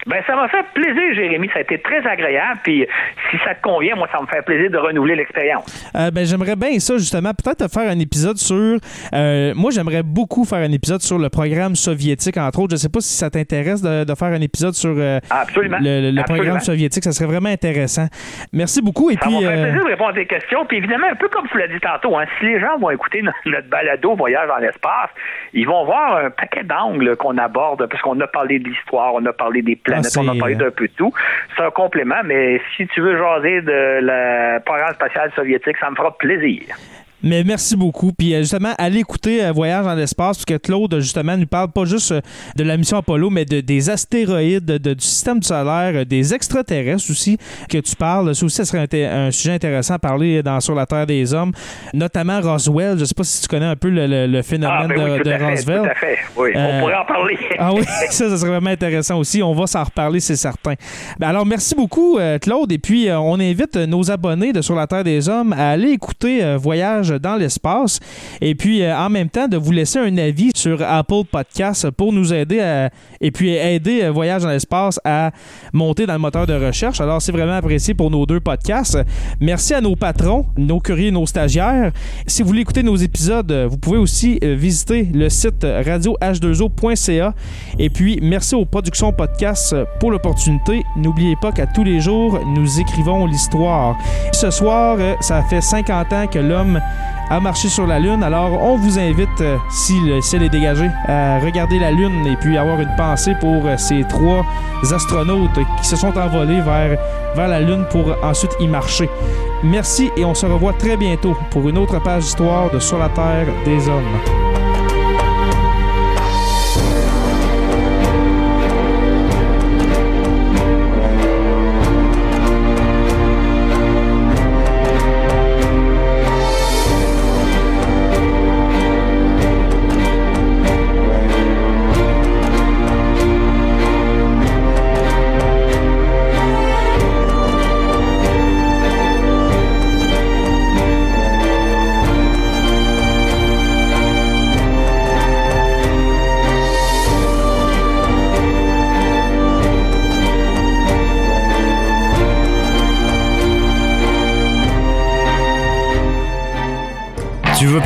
Ben, ça m'a fait plaisir, Jérémy. Ça a été très agréable. Puis, si ça te convient, moi, ça me fait plaisir de renouveler l'expérience.
Euh, ben, j'aimerais bien ça, justement, peut-être faire un épisode sur. euh, moi, j'aimerais beaucoup faire un épisode sur le programme soviétique, entre autres. Je sais pas si ça t'intéresse de, de faire un épisode sur euh,
Absolument.
le, le-
Absolument.
programme soviétique. Ça serait vraiment intéressant. Merci beaucoup. Et
Ça
puis.
m'a fait
euh,
plaisir de répondre à tes questions. Puis évidemment, un peu comme tu l'as dit tantôt, hein, si les gens vont écouter notre, notre balado Voyage dans l'espace, ils vont voir un paquet d'angles qu'on aborde, parce qu'on a parlé de l'histoire, on a parlé des planètes,
Ah,
on a parlé
euh,
d'un peu de tout. C'est un complément, mais si tu veux jaser de la programme spatial soviétique, ça me fera plaisir.
Mais merci beaucoup. Puis euh, justement, allez écouter euh, Voyage dans l'espace, parce que Claude, justement, nous parle pas juste euh, de la mission Apollo, mais de, des astéroïdes, de- du système solaire, des extraterrestres aussi, que tu parles. Ça aussi, ça serait un sujet intéressant à parler dans Sur la Terre des Hommes, notamment Roswell. Je sais pas si tu connais un peu le, le- le phénomène
Ah, ben
de,
oui, tout
de
à fait,
Roswell.
tout à fait. Oui,
Euh,
on pourrait en parler. [laughs]
Ah oui, ça, ça serait vraiment intéressant aussi. On va s'en reparler, c'est certain. Ben alors, merci beaucoup, Claude. Et puis, on invite nos abonnés de Sur la Terre des Hommes à aller écouter euh, Dans l'espace. Et puis, euh, en même temps, de vous laisser un avis sur Apple Podcasts pour nous aider à, et puis aider euh, Voyage dans l'espace à monter dans le moteur de recherche. Alors, c'est vraiment apprécié pour nos deux podcasts. Merci à nos patrons, nos courriers, nos stagiaires. Si vous voulez écouter nos épisodes, euh, vous pouvez aussi visiter le site radioh2o.ca. Et puis, merci aux productions podcasts euh, pour l'opportunité. N'oubliez pas qu'à tous les jours, nous écrivons l'histoire. Ce soir, ça fait 50 ans que l'homme a marché sur la Lune. Alors, on vous invite, euh, si le ciel est dégagé, à regarder la Lune et puis avoir une pensée pour euh, ces trois astronautes qui se sont envolés vers la Lune pour ensuite y marcher. Merci et on se revoit très bientôt pour une autre page d'histoire de Sur la Terre des Hommes.